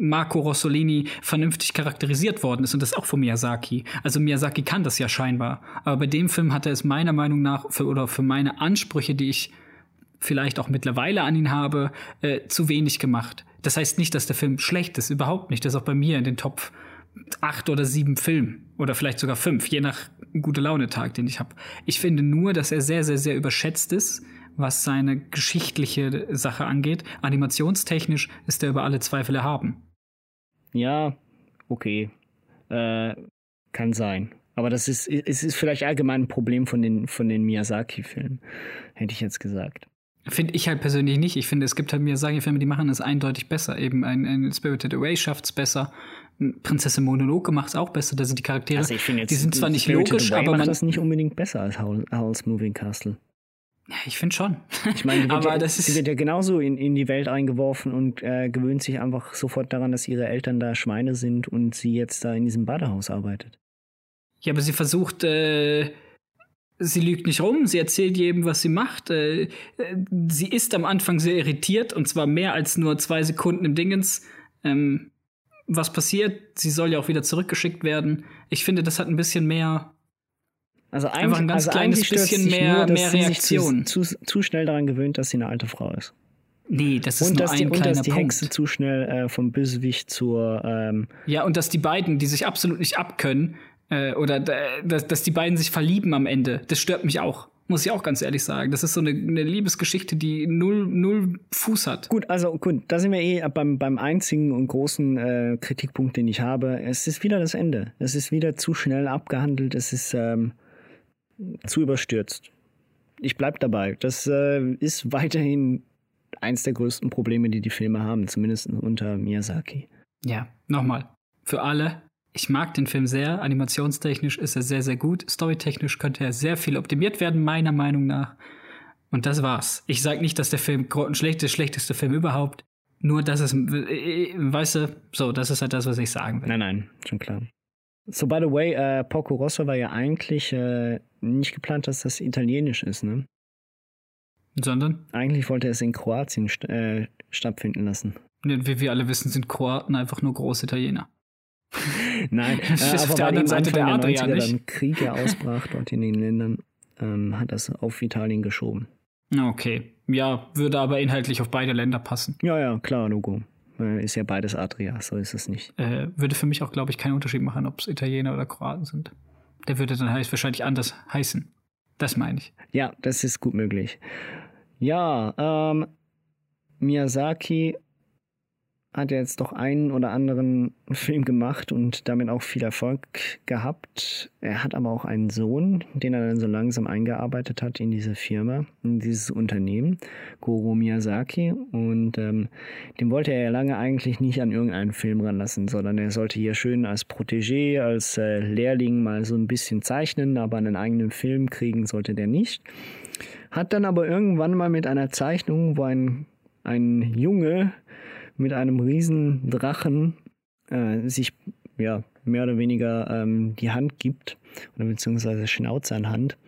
Marco Rossolini vernünftig charakterisiert worden ist und das auch von Miyazaki. Also Miyazaki kann das ja scheinbar. Aber bei dem Film hat er es meiner Meinung nach für, oder für meine Ansprüche, die ich vielleicht auch mittlerweile an ihn habe, äh, zu wenig gemacht. Das heißt nicht, dass der Film schlecht ist, überhaupt nicht. Das ist auch bei mir in den Top acht oder sieben Filmen oder vielleicht sogar fünf, je nach gute Laune Tag, den ich habe. Ich finde nur, dass er sehr, sehr, sehr überschätzt ist, was seine geschichtliche Sache angeht. Animationstechnisch ist er über alle Zweifel erhaben. Ja, okay. Äh, kann sein. Aber das ist, es ist vielleicht allgemein ein Problem von den, von den Miyazaki-Filmen, hätte ich jetzt gesagt. Finde ich halt persönlich nicht. Ich finde, es gibt halt Miyazaki-Filme, die machen es eindeutig besser. Eben ein, ein Spirited Away schafft es besser. Prinzessin Mononoke macht es auch besser. Da sind die Charaktere, also ich jetzt, die sind zwar nicht Spirited logisch, Away aber man macht das nicht unbedingt besser als Howl's Moving Castle. Ja, ich finde schon. Ich meine, aber ja, sie wird ja genauso in, in die Welt eingeworfen und äh, gewöhnt sich einfach sofort daran, dass ihre Eltern da Schweine sind und sie jetzt da in diesem Badehaus arbeitet. Ja, aber sie versucht, äh, sie lügt nicht rum, sie erzählt jedem, was sie macht. Äh, sie ist am Anfang sehr irritiert und zwar mehr als nur zwei Sekunden im Dingens. Ähm, was passiert? Sie soll ja auch wieder zurückgeschickt werden. Ich finde, das hat ein bisschen mehr also einfach ein ganz also kleines bisschen mehr, nur, mehr Reaktion. Zu, zu, zu, schnell daran gewöhnt, dass sie eine alte Frau ist. Nee, das ist und nur dass ein die, kleiner Und dass die Punkt. Hexe zu schnell äh, vom Bösewicht zur. Ähm ja, und dass die beiden, die sich absolut nicht abkönnen, äh, oder äh, dass, dass die beiden sich verlieben am Ende, das stört mich auch. Muss ich auch ganz ehrlich sagen. Das ist so eine, eine Liebesgeschichte, die null, null Fuß hat. Gut, also gut, da sind wir eh beim, beim einzigen und großen äh, Kritikpunkt, den ich habe. Es ist wieder das Ende. Es ist wieder zu schnell abgehandelt. Es ist. Ähm zu überstürzt. ich bleib dabei. Das äh, ist weiterhin eins der größten Probleme, die die Filme haben, zumindest unter Miyazaki. Ja, nochmal. Für alle, ich mag den Film sehr. Animationstechnisch ist er sehr, sehr gut. Storytechnisch könnte er sehr viel optimiert werden, meiner Meinung nach. Und das war's. Ich sage nicht, dass der Film schlecht ist, schlechteste Film überhaupt. Nur, dass es, äh, weißt du, so, das ist halt das, was ich sagen will. Nein, nein, schon klar. So, by the way, äh, Porco Rosso war ja eigentlich äh, nicht geplant, dass das italienisch ist, ne? Sondern? Eigentlich wollte er es in Kroatien st äh, stattfinden lassen. Wie wir alle wissen, sind Kroaten einfach nur Großitaliener. Nein, äh, aber auf der anderen Seite der, der 90er nicht. dann Krieg ja ausbrach dort in den Ländern, ähm, hat das auf Italien geschoben. Okay. Ja, würde aber inhaltlich auf beide Länder passen. Ja, ja, klar, Logo. Ist ja beides Adria, so ist es nicht. Äh, würde für mich auch, glaube ich, keinen Unterschied machen, ob es Italiener oder Kroaten sind. Der würde dann heißt, wahrscheinlich anders heißen. Das meine ich. Ja, das ist gut möglich. Ja, ähm, Miyazaki hat er jetzt doch einen oder anderen Film gemacht und damit auch viel Erfolg gehabt. Er hat aber auch einen Sohn, den er dann so langsam eingearbeitet hat in diese Firma, in dieses Unternehmen, Goro Miyazaki. Und ähm, den wollte er ja lange eigentlich nicht an irgendeinen Film ranlassen, sondern er sollte hier schön als Protégé, als äh, Lehrling mal so ein bisschen zeichnen, aber einen eigenen Film kriegen sollte der nicht. Hat dann aber irgendwann mal mit einer Zeichnung, wo ein, ein Junge mit einem riesen Drachen äh, sich ja mehr oder weniger ähm, die Hand gibt oder beziehungsweise Schnauze an Hand,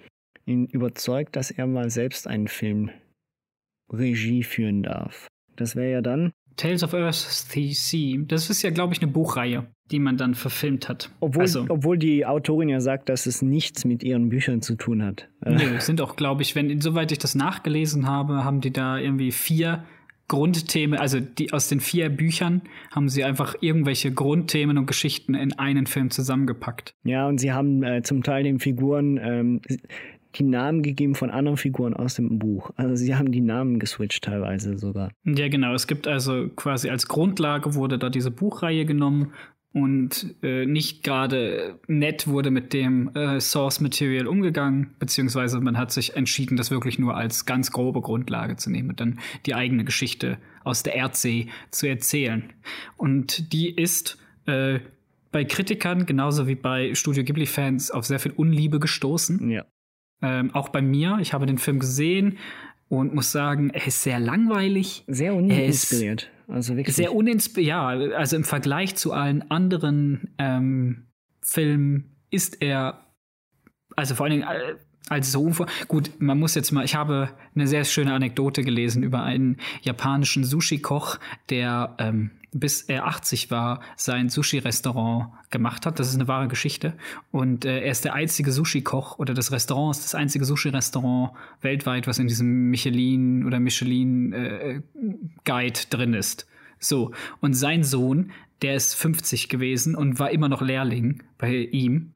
ihn überzeugt, dass er mal selbst einen Film Regie führen darf. Das wäre ja dann Tales of Earth Sea. Das ist ja, glaube ich, eine Buchreihe, die man dann verfilmt hat. Obwohl, also, obwohl die Autorin ja sagt, dass es nichts mit ihren Büchern zu tun hat. Nö, sind auch, glaube ich, wenn, insoweit ich das nachgelesen habe, haben die da irgendwie vier Grundthemen, also die aus den vier Büchern haben sie einfach irgendwelche Grundthemen und Geschichten in einen Film zusammengepackt. Ja, und sie haben äh, zum Teil den Figuren ähm, die Namen gegeben von anderen Figuren aus dem Buch. Also sie haben die Namen geswitcht teilweise sogar. Ja, genau. Es gibt also quasi als Grundlage wurde da diese Buchreihe genommen und äh, nicht gerade nett wurde mit dem äh, Source Material umgegangen, beziehungsweise man hat sich entschieden, das wirklich nur als ganz grobe Grundlage zu nehmen und dann die eigene Geschichte aus der Erdsee zu erzählen. Und die ist äh, bei Kritikern genauso wie bei Studio Ghibli-Fans auf sehr viel Unliebe gestoßen. Ja. Ähm, auch bei mir. Ich habe den Film gesehen und muss sagen, er ist sehr langweilig. Sehr uninspiriert. Also wirklich. Sehr uninspiriert, ja. Also im Vergleich zu allen anderen ähm, Filmen ist er, also vor allen Dingen äh, als so, gut, man muss jetzt mal, ich habe eine sehr schöne Anekdote gelesen über einen japanischen Sushi-Koch, der ähm, bis er 80 war, sein Sushi-Restaurant gemacht hat. Das ist eine wahre Geschichte. Und äh, er ist der einzige Sushi-Koch oder das Restaurant ist das einzige Sushi-Restaurant weltweit, was in diesem Michelin oder Michelin-Guide äh, drin ist. So. Und sein Sohn, der ist 50 gewesen und war immer noch Lehrling bei ihm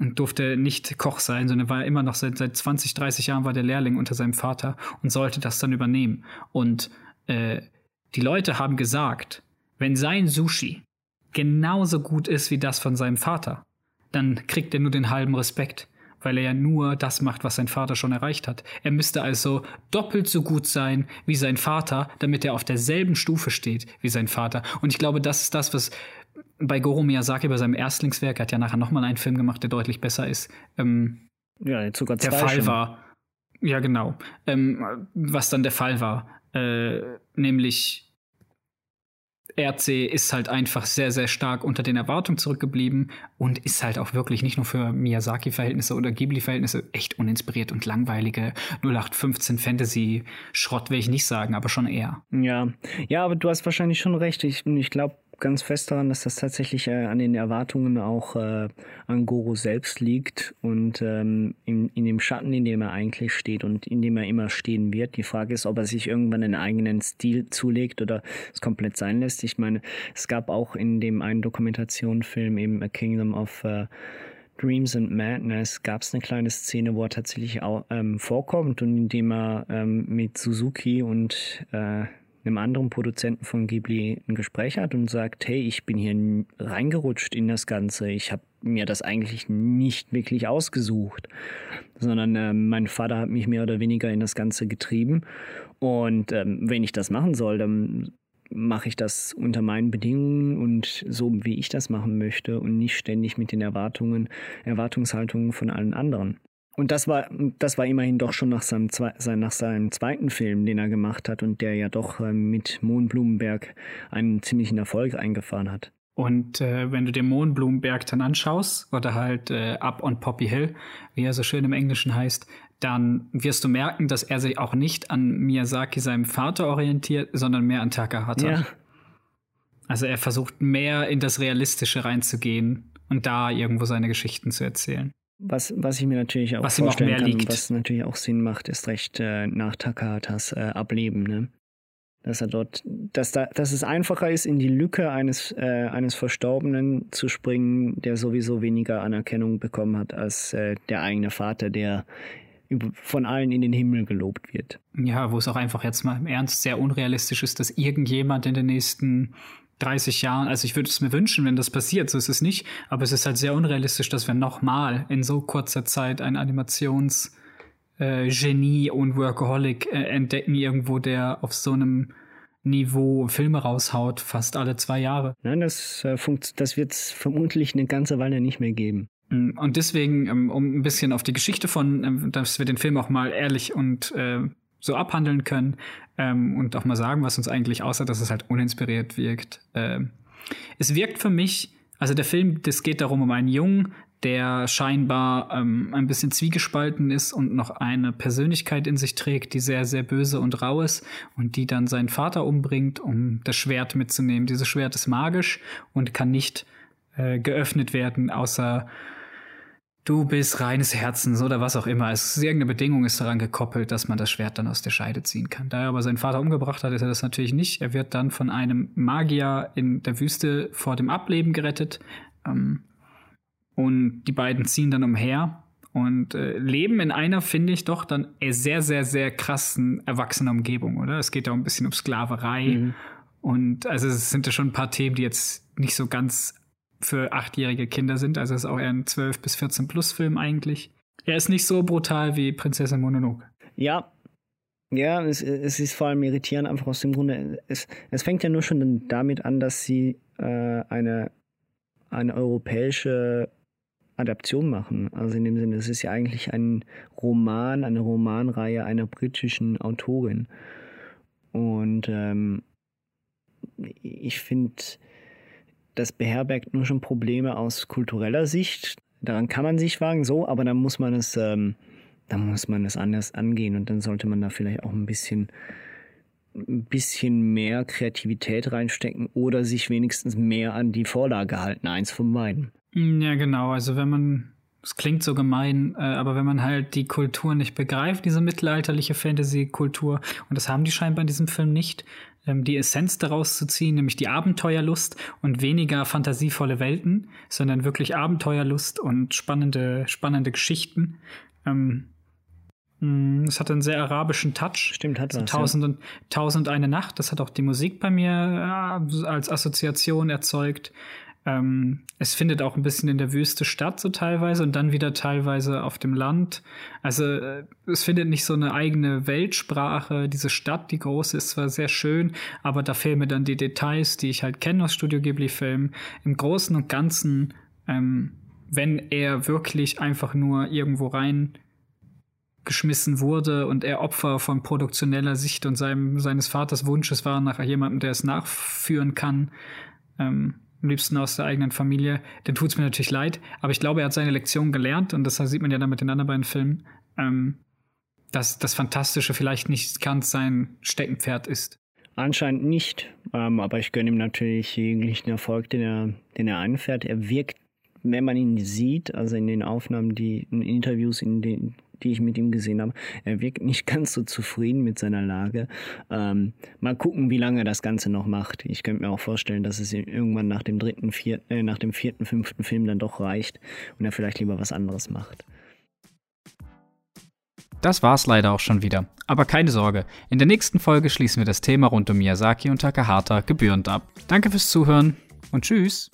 und durfte nicht Koch sein, sondern war immer noch seit, seit 20, 30 Jahren war der Lehrling unter seinem Vater und sollte das dann übernehmen. Und äh, die Leute haben gesagt, wenn sein Sushi genauso gut ist wie das von seinem Vater, dann kriegt er nur den halben Respekt, weil er ja nur das macht, was sein Vater schon erreicht hat. Er müsste also doppelt so gut sein wie sein Vater, damit er auf derselben Stufe steht wie sein Vater. Und ich glaube, das ist das, was bei Goro Miyazaki bei seinem Erstlingswerk, er hat ja nachher nochmal einen Film gemacht, der deutlich besser ist, ähm, ja, jetzt sogar der Fall schon. war. Ja, genau. Ähm, was dann der Fall war. Äh, nämlich RC ist halt einfach sehr, sehr stark unter den Erwartungen zurückgeblieben und ist halt auch wirklich nicht nur für Miyazaki-Verhältnisse oder Ghibli-Verhältnisse echt uninspiriert und langweilige 0815 Fantasy-Schrott will ich nicht sagen, aber schon eher. Ja, ja, aber du hast wahrscheinlich schon recht. Ich, ich glaube, ganz fest daran, dass das tatsächlich äh, an den Erwartungen auch äh, an Goro selbst liegt und ähm, in, in dem Schatten, in dem er eigentlich steht und in dem er immer stehen wird. Die Frage ist, ob er sich irgendwann einen eigenen Stil zulegt oder es komplett sein lässt. Ich meine, es gab auch in dem einen Dokumentationsfilm eben A Kingdom of äh, Dreams and Madness gab es eine kleine Szene, wo er tatsächlich auch ähm, vorkommt und indem er ähm, mit Suzuki und äh, einem anderen Produzenten von Ghibli ein Gespräch hat und sagt, hey, ich bin hier reingerutscht in das Ganze. Ich habe mir das eigentlich nicht wirklich ausgesucht, sondern äh, mein Vater hat mich mehr oder weniger in das Ganze getrieben. Und ähm, wenn ich das machen soll, dann mache ich das unter meinen Bedingungen und so, wie ich das machen möchte und nicht ständig mit den Erwartungen, Erwartungshaltungen von allen anderen. Und das war, das war immerhin doch schon nach seinem, nach seinem zweiten Film, den er gemacht hat und der ja doch äh, mit Mohnblumenberg einen ziemlichen Erfolg eingefahren hat. Und äh, wenn du dir Mohnblumenberg dann anschaust, oder halt äh, Up on Poppy Hill, wie er so schön im Englischen heißt, dann wirst du merken, dass er sich auch nicht an Miyazaki, seinem Vater, orientiert, sondern mehr an Takahata. Ja. Also er versucht mehr in das Realistische reinzugehen und da irgendwo seine Geschichten zu erzählen. Was, was ich mir natürlich auch was vorstellen auch kann, liegt. was natürlich auch Sinn macht, ist recht äh, nach Takahatas äh, Ableben, ne? Dass er dort, dass da, dass es einfacher ist, in die Lücke eines, äh, eines Verstorbenen zu springen, der sowieso weniger Anerkennung bekommen hat als äh, der eigene Vater, der von allen in den Himmel gelobt wird. Ja, wo es auch einfach jetzt mal im Ernst sehr unrealistisch ist, dass irgendjemand in den nächsten 30 Jahren, also ich würde es mir wünschen, wenn das passiert, so ist es nicht, aber es ist halt sehr unrealistisch, dass wir nochmal in so kurzer Zeit ein Animationsgenie äh, und Workaholic äh, entdecken, irgendwo, der auf so einem Niveau Filme raushaut, fast alle zwei Jahre. Nein, das, äh, das wird es vermutlich eine ganze Weile nicht mehr geben. Mm, und deswegen, ähm, um ein bisschen auf die Geschichte von, ähm, dass wir den Film auch mal ehrlich und äh, so abhandeln können ähm, und auch mal sagen, was uns eigentlich außer, dass es halt uninspiriert wirkt. Ähm, es wirkt für mich, also der Film, das geht darum um einen Jungen, der scheinbar ähm, ein bisschen zwiegespalten ist und noch eine Persönlichkeit in sich trägt, die sehr, sehr böse und rau ist und die dann seinen Vater umbringt, um das Schwert mitzunehmen. Dieses Schwert ist magisch und kann nicht äh, geöffnet werden, außer du bist reines Herzens oder was auch immer. Es ist irgendeine Bedingung ist daran gekoppelt, dass man das Schwert dann aus der Scheide ziehen kann. Da er aber seinen Vater umgebracht hat, ist er das natürlich nicht. Er wird dann von einem Magier in der Wüste vor dem Ableben gerettet. Ähm, und die beiden ziehen dann umher und äh, leben in einer, finde ich, doch dann sehr, sehr, sehr krassen erwachsenen Umgebung, oder? Es geht da ein bisschen um Sklaverei. Mhm. Und also es sind ja schon ein paar Themen, die jetzt nicht so ganz für achtjährige Kinder sind. Also es ist auch eher ein 12 bis 14 plus Film eigentlich. Er ist nicht so brutal wie Prinzessin Mononoke. Ja. Ja, es, es ist vor allem irritierend einfach aus dem Grunde. Es, es fängt ja nur schon damit an, dass sie äh, eine, eine europäische Adaption machen. Also in dem Sinne, es ist ja eigentlich ein Roman, eine Romanreihe einer britischen Autorin. Und ähm, ich finde, das beherbergt nur schon Probleme aus kultureller Sicht. Daran kann man sich wagen, so, aber dann muss man es, ähm, dann muss man es anders angehen und dann sollte man da vielleicht auch ein bisschen, ein bisschen mehr Kreativität reinstecken oder sich wenigstens mehr an die Vorlage halten, eins von beiden. Ja, genau. Also wenn man, es klingt so gemein, äh, aber wenn man halt die Kultur nicht begreift, diese mittelalterliche Fantasy-Kultur, und das haben die scheinbar in diesem Film nicht, ähm, die Essenz daraus zu ziehen, nämlich die Abenteuerlust und weniger fantasievolle Welten, sondern wirklich Abenteuerlust und spannende, spannende Geschichten. Ähm, mm, es hat einen sehr arabischen Touch. Stimmt, hat was. Tausend, ja. und, Tausend eine Nacht. Das hat auch die Musik bei mir äh, als Assoziation erzeugt. Ähm, es findet auch ein bisschen in der Wüste statt, so teilweise, und dann wieder teilweise auf dem Land. Also äh, es findet nicht so eine eigene Weltsprache. Diese Stadt, die große, ist zwar sehr schön, aber da fehlen mir dann die Details, die ich halt kenne aus Studio Ghibli-Filmen. Im Großen und Ganzen, ähm, wenn er wirklich einfach nur irgendwo rein geschmissen wurde und er Opfer von produktioneller Sicht und seinem, seines Vaters Wunsches war nach jemandem, der es nachführen kann, ähm, am liebsten aus der eigenen Familie, dann tut es mir natürlich leid. Aber ich glaube, er hat seine Lektion gelernt und das sieht man ja dann mit den anderen beiden Filmen, ähm, dass das Fantastische vielleicht nicht ganz sein Steckenpferd ist. Anscheinend nicht, ähm, aber ich gönne ihm natürlich jeglichen Erfolg, den er, den er einfährt. Er wirkt, wenn man ihn sieht, also in den Aufnahmen, die in Interviews, in den, die ich mit ihm gesehen habe. Er wirkt nicht ganz so zufrieden mit seiner Lage. Ähm, mal gucken, wie lange er das Ganze noch macht. Ich könnte mir auch vorstellen, dass es irgendwann nach dem dritten, vierten, äh, nach dem vierten, fünften Film dann doch reicht und er vielleicht lieber was anderes macht. Das war's leider auch schon wieder. Aber keine Sorge, in der nächsten Folge schließen wir das Thema rund um Miyazaki und Takahata gebührend ab. Danke fürs Zuhören und tschüss.